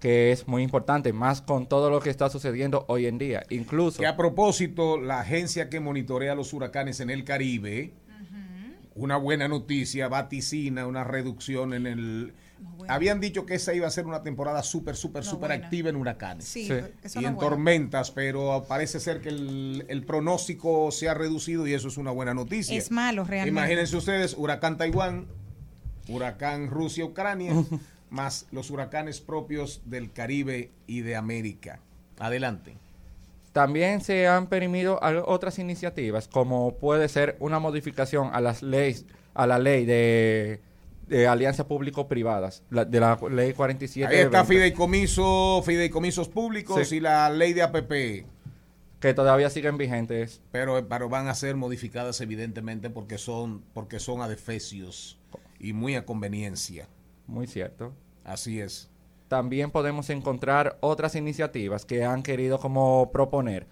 que es muy importante, más con todo lo que está sucediendo hoy en día. Incluso... Que a propósito, la agencia que monitorea los huracanes en el Caribe, una buena noticia, vaticina una reducción en el... Habían dicho que esa iba a ser una temporada súper, súper, súper buena. activa en huracanes. Sí, Sí. eso y no en tormentas, pero parece ser que el, el pronóstico se ha reducido y eso es una buena noticia. Es malo realmente. Imagínense ustedes, huracán Taiwán, huracán Rusia-Ucrania, [laughs] más los huracanes propios del Caribe y de América. Adelante. También se han permitido otras iniciativas, como puede ser una modificación a las leyes, a la ley de, de alianzas público-privadas, de la ley 47. Ahí está 20, fideicomiso, fideicomisos públicos Sí. y la ley de APP. que todavía siguen vigentes. Pero, pero van a ser modificadas evidentemente porque son, porque son adefesios y muy a conveniencia. Muy cierto. Así es. También podemos encontrar otras iniciativas que han querido como proponer.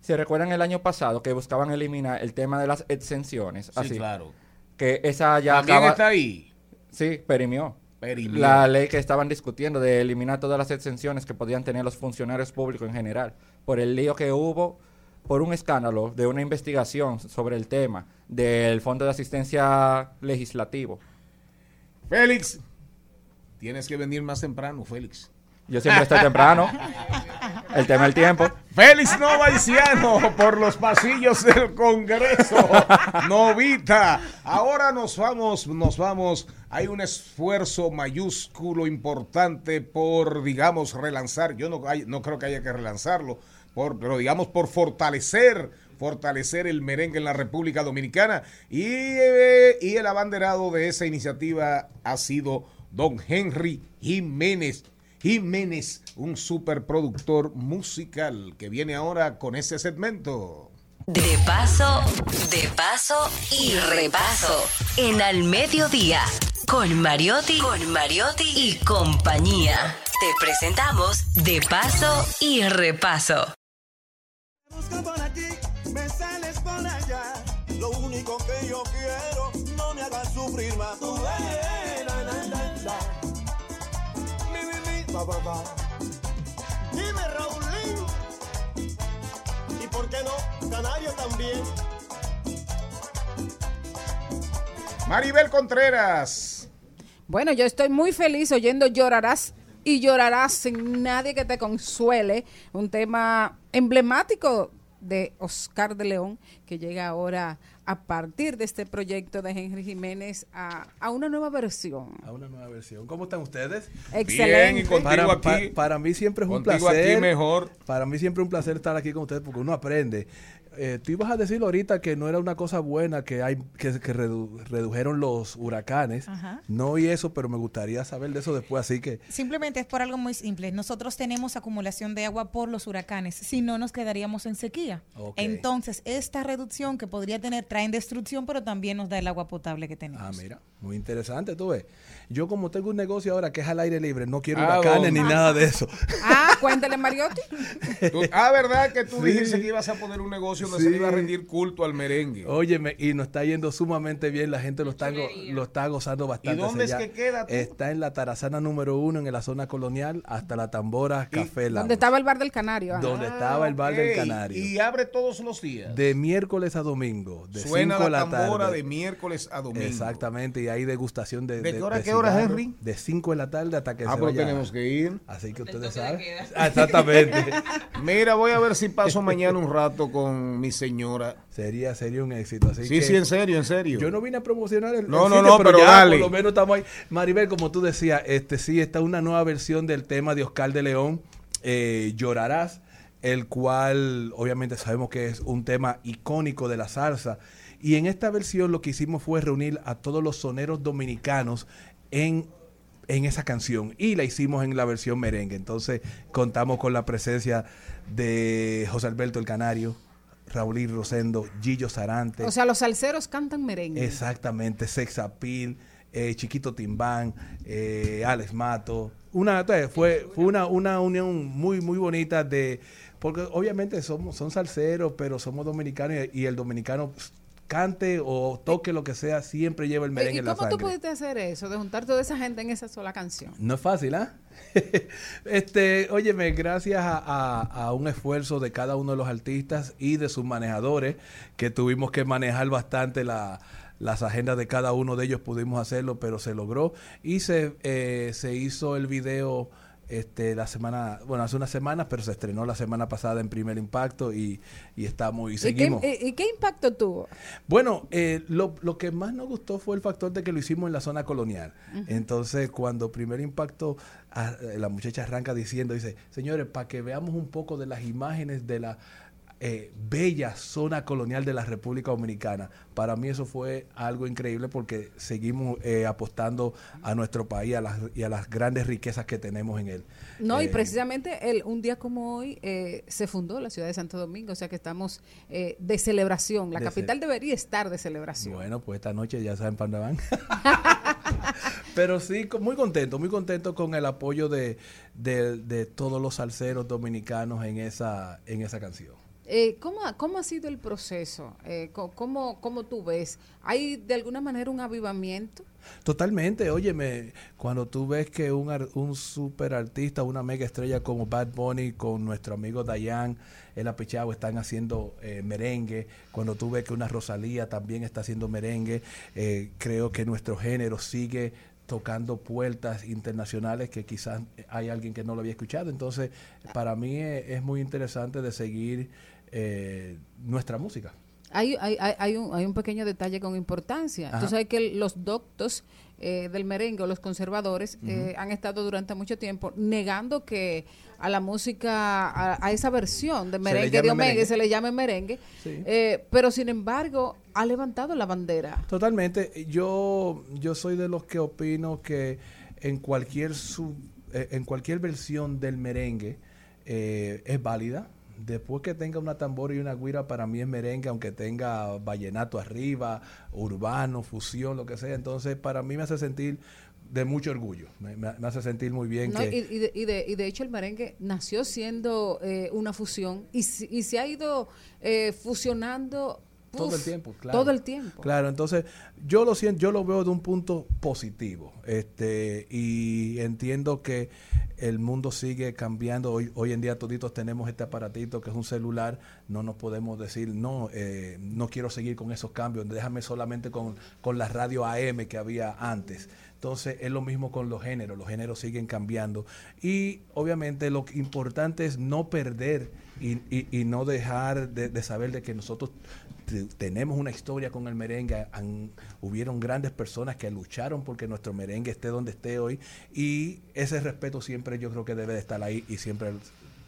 ¿Se recuerdan el año pasado que buscaban eliminar el tema de las exenciones? Sí, claro. Que esa ya acaba- está ahí. Sí, perimió. Perimió. La ley que estaban discutiendo de eliminar todas las exenciones que podían tener los funcionarios públicos en general, por el lío que hubo, por un escándalo de una investigación sobre el tema del Fondo de Asistencia Legislativo. Félix, tienes que venir más temprano, Félix. Yo siempre estoy temprano. El tema del tiempo. Félix Novaiciano por los pasillos del Congreso. Novita. Ahora nos vamos, nos vamos. Hay un esfuerzo mayúsculo importante por, digamos, relanzar. Yo no, no creo que haya que relanzarlo, pero digamos por fortalecer, fortalecer el merengue en la República Dominicana. Y, eh, y el abanderado de esa iniciativa ha sido don Henry Jiménez. Jiménez, un superproductor musical que viene ahora con ese segmento. De paso, de paso y repaso. En al mediodía. Con Mariotti, con Mariotti y compañía. Te presentamos De paso y repaso. Busca por aquí, me sales por allá. Lo único que yo quiero, no me hagas sufrir más. Tú la, la, la, la. Mi, mi, mi, ba, ba, ba. Dime, Raulín. ¿Y por qué no? Canario también. Maribel Contreras. Bueno, yo estoy muy feliz oyendo Llorarás y llorarás sin nadie que te consuele. Un tema emblemático de Oscar de León que llega ahora a partir de este proyecto de Henry Jiménez a, a una nueva versión. A una nueva versión. ¿Cómo están ustedes? Excelente. Bien, y contigo Para, aquí. pa- para mí siempre es un Contigo placer. aquí mejor. Para mí siempre es un placer estar aquí con ustedes porque uno aprende. Eh, tú ibas a decir ahorita que no era una cosa buena que hay que, que redu- redujeron los huracanes. Ajá. No y eso, pero me gustaría saber de eso después, así que Simplemente es por algo muy simple. Nosotros tenemos acumulación de agua por los huracanes, si no nos quedaríamos en sequía. Entonces, esta reducción que podría tener traen destrucción, pero también nos da el agua potable que tenemos. Ah, mira, muy interesante, tú ves. Yo como tengo un negocio ahora que es al aire libre, no quiero Ah, huracanes ni nada de eso. Ah, cuéntale, Mariotti. Tú- ah, ¿verdad que tú Sí. dijiste que ibas a poner un negocio donde se le iba a rendir culto al merengue? Óyeme, y nos está yendo sumamente bien, la gente lo está, go- lo está gozando bastante. dónde hacia es que queda tú? Está en la Tarazana número uno, en la zona colonial, hasta la Tambora Café Lounge, Donde estaba el bar del Canario. ah. donde estaba el bar del Canario. Y abre todos los días. De miércoles a domingo, de Suena 5 de la tambora tarde. de miércoles a domingo. Exactamente, y hay degustación de. ¿De qué hora a qué hora, Henry? De 5 de la tarde hasta que Ah, se pero vaya. tenemos que ir. Así que ustedes de saben. [laughs] Exactamente. Mira, voy a ver si paso mañana un rato con mi señora. sería, sería un éxito. Así Sí, que sí, en serio, en serio. Yo no vine a promocionar el, No, el no, no, pero ya dale. por lo menos estamos ahí. Maribel, como tú decías, este sí está una nueva versión del tema de Oscar de León, eh, Llorarás, el cual obviamente sabemos que es un tema icónico de la salsa. Y en esta versión lo que hicimos fue reunir a todos los soneros dominicanos en en esa canción y la hicimos en la versión merengue. Entonces contamos con la presencia de José Alberto el Canario, Raúl Rosendo, Gillo Sarante. O sea, los salseros cantan merengue. Exactamente, Sex Appeal, eh, Chiquito Timbán, eh, Alex Mato. Una, fue, fue una, una unión muy, muy bonita de, porque obviamente somos, son salseros, pero somos dominicanos y, y el dominicano cante o toque lo que sea, siempre lleva el merengue ¿Y en la cómo tú sangre. pudiste hacer eso, de juntar toda esa gente en esa sola canción? No es fácil, ¿ah? [laughs] este, óyeme, gracias a, a- a un esfuerzo de cada uno de los artistas y de sus manejadores, que tuvimos que manejar bastante la- las agendas de cada uno de ellos, pudimos hacerlo, pero se logró. Y se, eh, se hizo el video este, la semana, bueno, hace unas semanas, pero se estrenó la semana pasada en Primer Impacto y, y estamos y ¿Y qué, seguimos. y- qué impacto tuvo? Bueno, eh, lo, lo que más nos gustó fue el factor de que lo hicimos en la zona colonial. Entonces, cuando primer impacto, ah, eh, la muchacha arranca diciendo, dice, señores, para que veamos un poco de las imágenes de la eh, bella zona colonial de la República Dominicana. Para mí eso fue algo increíble porque seguimos eh, apostando a nuestro país a las, y a las grandes riquezas que tenemos en él. No, y Eh, precisamente el, un día como hoy eh, se fundó la ciudad de Santo Domingo, o sea que estamos eh, de celebración. La De capital debería estar de celebración. Bueno, pues esta noche ya saben para van. [laughs] Pero sí, muy contento, muy contento con el apoyo de, de- de todos los salseros dominicanos en esa, en esa canción. Eh, ¿cómo, ¿Cómo ha sido el proceso? Eh, ¿cómo, ¿Cómo tú ves? ¿Hay de alguna manera un avivamiento? Totalmente, óyeme, cuando tú ves que un, un super artista, una mega estrella como Bad Bunny con nuestro amigo Dayan, el Apichao están haciendo eh, merengue, cuando tú ves que una Rosalía también está haciendo merengue, eh, creo que nuestro género sigue tocando puertas internacionales que quizás hay alguien que no lo había escuchado. Entonces, para mí es, es muy interesante de seguir eh, nuestra música. Hay, hay, hay, un, hay un pequeño detalle con importancia. Ajá. Tú sabes que los doctos eh, del merengue o los conservadores eh, han estado durante mucho tiempo negando que a la música, a, a esa versión de merengue, de Omega, merengue. se le llame merengue, Sí. eh, pero sin embargo ha levantado la bandera. Totalmente. Yo, yo soy de los que opino que en cualquier sub- en cualquier versión del merengue es válida. Después que tenga una tambora y una guira, para mí es merengue, aunque tenga vallenato arriba, urbano, fusión, lo que sea. Entonces, para mí me hace sentir de mucho orgullo. Me, hace sentir muy bien ¿no? que... Y, y de, y, de, y de hecho el merengue nació siendo eh, una fusión y, y se ha ido eh, fusionando Todo el tiempo, claro. Todo el tiempo. Claro, entonces yo lo siento, yo lo veo de un punto positivo, este, y entiendo que el mundo sigue cambiando. Hoy, hoy en día toditos tenemos este aparatito que es un celular, no nos podemos decir, no, eh, no quiero seguir con esos cambios, déjame solamente con, con la radio AM que había antes. Entonces es lo mismo con los géneros, los géneros siguen cambiando. Y obviamente lo importante es no perder y, y- y no dejar de, de saber de que nosotros tenemos una historia con el merengue. Han- hubieron grandes personas que lucharon porque nuestro merengue esté donde esté hoy. Y ese respeto siempre yo creo que debe de estar ahí y siempre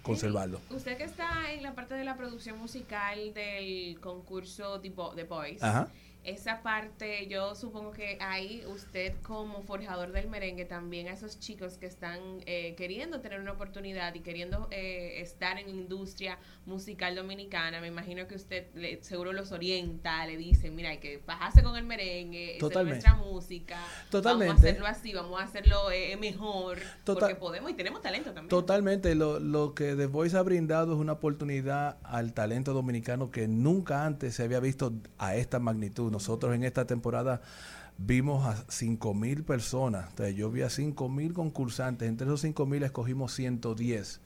conservarlo. Usted que está en la parte de la producción musical del concurso tipo The Voice, Ajá. Esa parte yo supongo que ahí usted como forjador del merengue también a esos chicos que están eh, queriendo tener una oportunidad y queriendo eh, estar en la industria musical dominicana, me imagino que usted le- seguro los orienta, le dice, mira, hay que bajarse con el merengue, esa es nuestra música, Totalmente. vamos a hacerlo así, vamos a hacerlo eh, mejor, Total- porque podemos y tenemos talento también. Totalmente, lo, lo que The Voice ha brindado es una oportunidad al talento dominicano que nunca antes se había visto a esta magnitud. Nosotros en esta temporada vimos a 5 mil personas, o sea, yo vi a 5 mil concursantes, entre esos 5 mil escogimos 110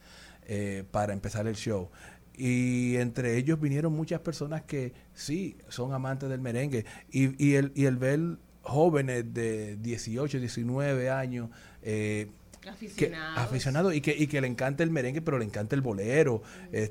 eh, para empezar el show. Y entre ellos vinieron muchas personas que sí son amantes del merengue. Y, y, el, y el ver jóvenes de 18, 19 años, eh, que, Aficionados. aficionados y que, y que le encanta el merengue, pero le encanta el bolero.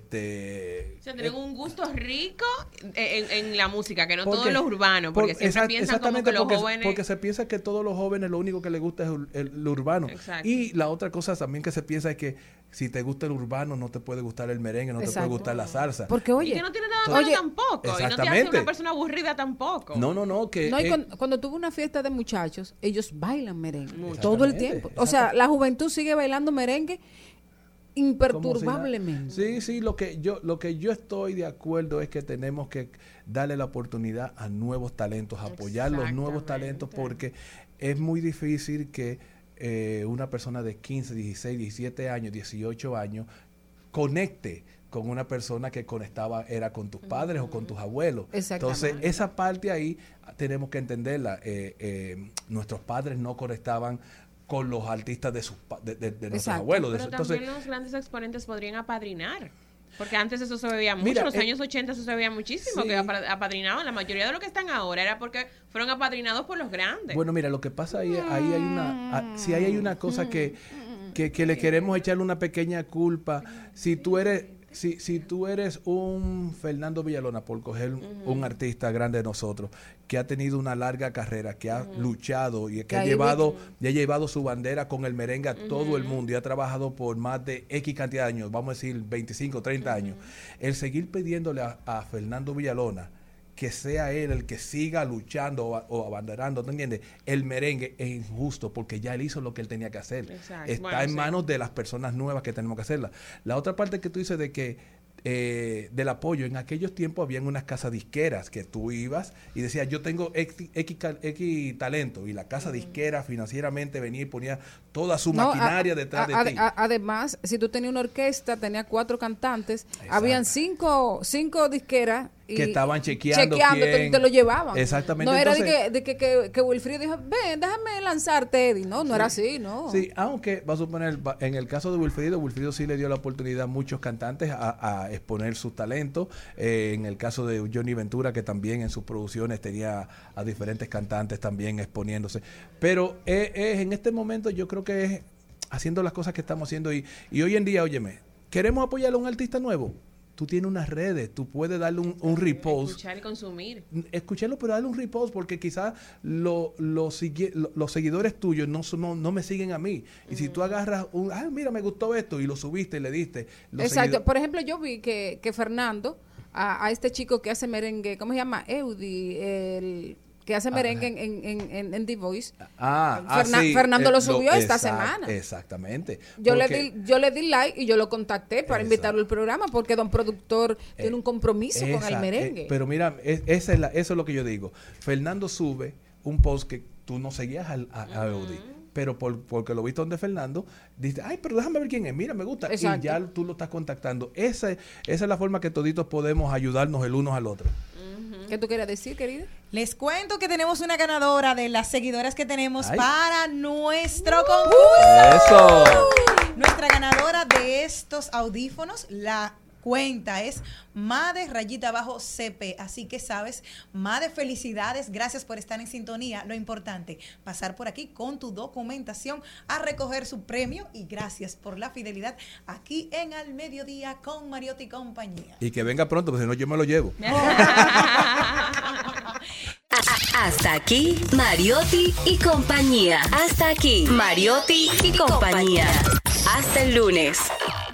Este, O sea, tienen un gusto rico en, en la música, que no todo Porque- lo urbano, porque por- siempre exact- piensan como exactamente que los porque, jóvenes... porque se piensa que todos los jóvenes lo único que les gusta es el, el- lo urbano. Exacto. Y la otra cosa también que se piensa es que si te gusta el urbano no te puede gustar el merengue, no te puede gustar la salsa. Porque oye, y que no tiene nada malo oye, tampoco, y no te hace Exactamente. una persona aburrida tampoco. No, no, no, que No, y eh, cuando, cuando tuve una fiesta de muchachos, ellos bailan merengue todo el Exactamente, tiempo. O sea, la juventud sigue bailando merengue si imperturbablemente. Sí, sí, lo que yo lo que yo estoy de acuerdo es que tenemos que darle la oportunidad a nuevos talentos, apoyar los nuevos talentos porque es muy difícil que eh, una persona de 15, 16, 17 años, 18 años conecte con una persona que conectaba era con tus padres o con tus abuelos. Entonces, esa parte ahí ah, tenemos que entenderla. Eh, eh, nuestros padres no conectaban con los artistas de sus de, de- de nuestros abuelos. de Pero su- entonces, los grandes exponentes podrían apadrinar. Porque antes eso se veía mucho, Mira, en los eh, años 80 eso se veía muchísimo, sí. que apa- apadrinaban. La mayoría de los que están ahora era porque fueron apadrinados por los grandes. Bueno, mira, lo que pasa ahí, ahí hay una, si ahí hay una cosa que, que, que le queremos echarle una pequeña culpa. Si tú eres, si, si tú eres un Fernando Villalona, por coger un artista grande de nosotros, que ha tenido una larga carrera, que ha luchado y que Que ha llevado, y ha llevado su bandera con el merengue a todo el mundo y ha trabajado por más de X cantidad de años, vamos a decir 25, 30 años. El seguir pidiéndole a, a Fernando Villalona que sea él el que siga luchando o, o abanderando, ¿te entiendes? El merengue es injusto porque ya él hizo lo que él tenía que hacer. Exacto. Está Bueno, en sí. manos de las personas nuevas que tenemos que hacerla. La otra parte que tú dices de que eh, del apoyo, en aquellos tiempos habían unas casas disqueras que tú ibas y decías, yo tengo X, X talento y la casa disquera financieramente venía y ponía toda su No, a- maquinaria detrás a- de ti. además, si tú tenías una orquesta, tenía cuatro cantantes, habían cinco, cinco disqueras que estaban chequeando, chequeando, te, quién. te lo llevaban. Exactamente. No era de que, de que, que, que Wilfrido dijo, ven, déjame lanzarte, Eddie. No, no era así, no. Sí, aunque va a suponer, en el caso de Wilfrido, Wilfrido sí le dio la oportunidad a muchos cantantes a, a exponer sus talentos. Eh, en el caso de Johnny Ventura, que también en sus producciones tenía a diferentes cantantes también exponiéndose. Pero es, es- en este momento yo creo que es haciendo las cosas que estamos haciendo y, y hoy en día, óyeme, ¿queremos apoyar a un artista nuevo? Tú tienes unas redes, tú puedes darle un, un repost Escuchar y consumir. escucharlo, pero dale un repost porque quizás lo- lo sigue- lo- los seguidores tuyos no, son- no, no me siguen a mí. Y si tú agarras un, ah, mira, me gustó esto y lo subiste y le diste. Exacto. Por ejemplo, yo vi que, que Fernando, a, a este chico que hace merengue, ¿cómo se llama? Eudi, el que hace merengue en, en, en, en- en The Voice. Ah, ah, sí, Fernando eh, lo subió esta exact- semana. Exactamente. Yo le, di, yo le di like y yo lo contacté para invitarlo al programa porque don productor tiene un compromiso con el Esa- merengue. eh, pero mira, es- esa es la- eso es lo que yo digo. Fernando sube un post que tú no seguías al- a, a pero por, porque lo viste donde Fernando, dice, ay, pero déjame ver quién es, mira, me gusta. Exacto. Y ya tú lo estás contactando. Esa, esa es la forma que toditos podemos ayudarnos el uno al otro. ¿Qué tú querías decir, querida? Les cuento que tenemos una ganadora de las seguidoras que tenemos Ay. para nuestro concurso. Eso. Nuestra ganadora de estos audífonos, la cuenta es Made rayita abajo CP. Así que sabes, Made, felicidades, gracias por estar en sintonía. Lo importante, pasar por aquí con tu documentación a recoger su premio y gracias por la fidelidad aquí en Al Mediodía con Mariotti y compañía. Y que venga pronto, porque si no yo me lo llevo. [laughs] Hasta aquí, Mariotti y compañía. Hasta aquí, Mariotti y compañía. Hasta el lunes.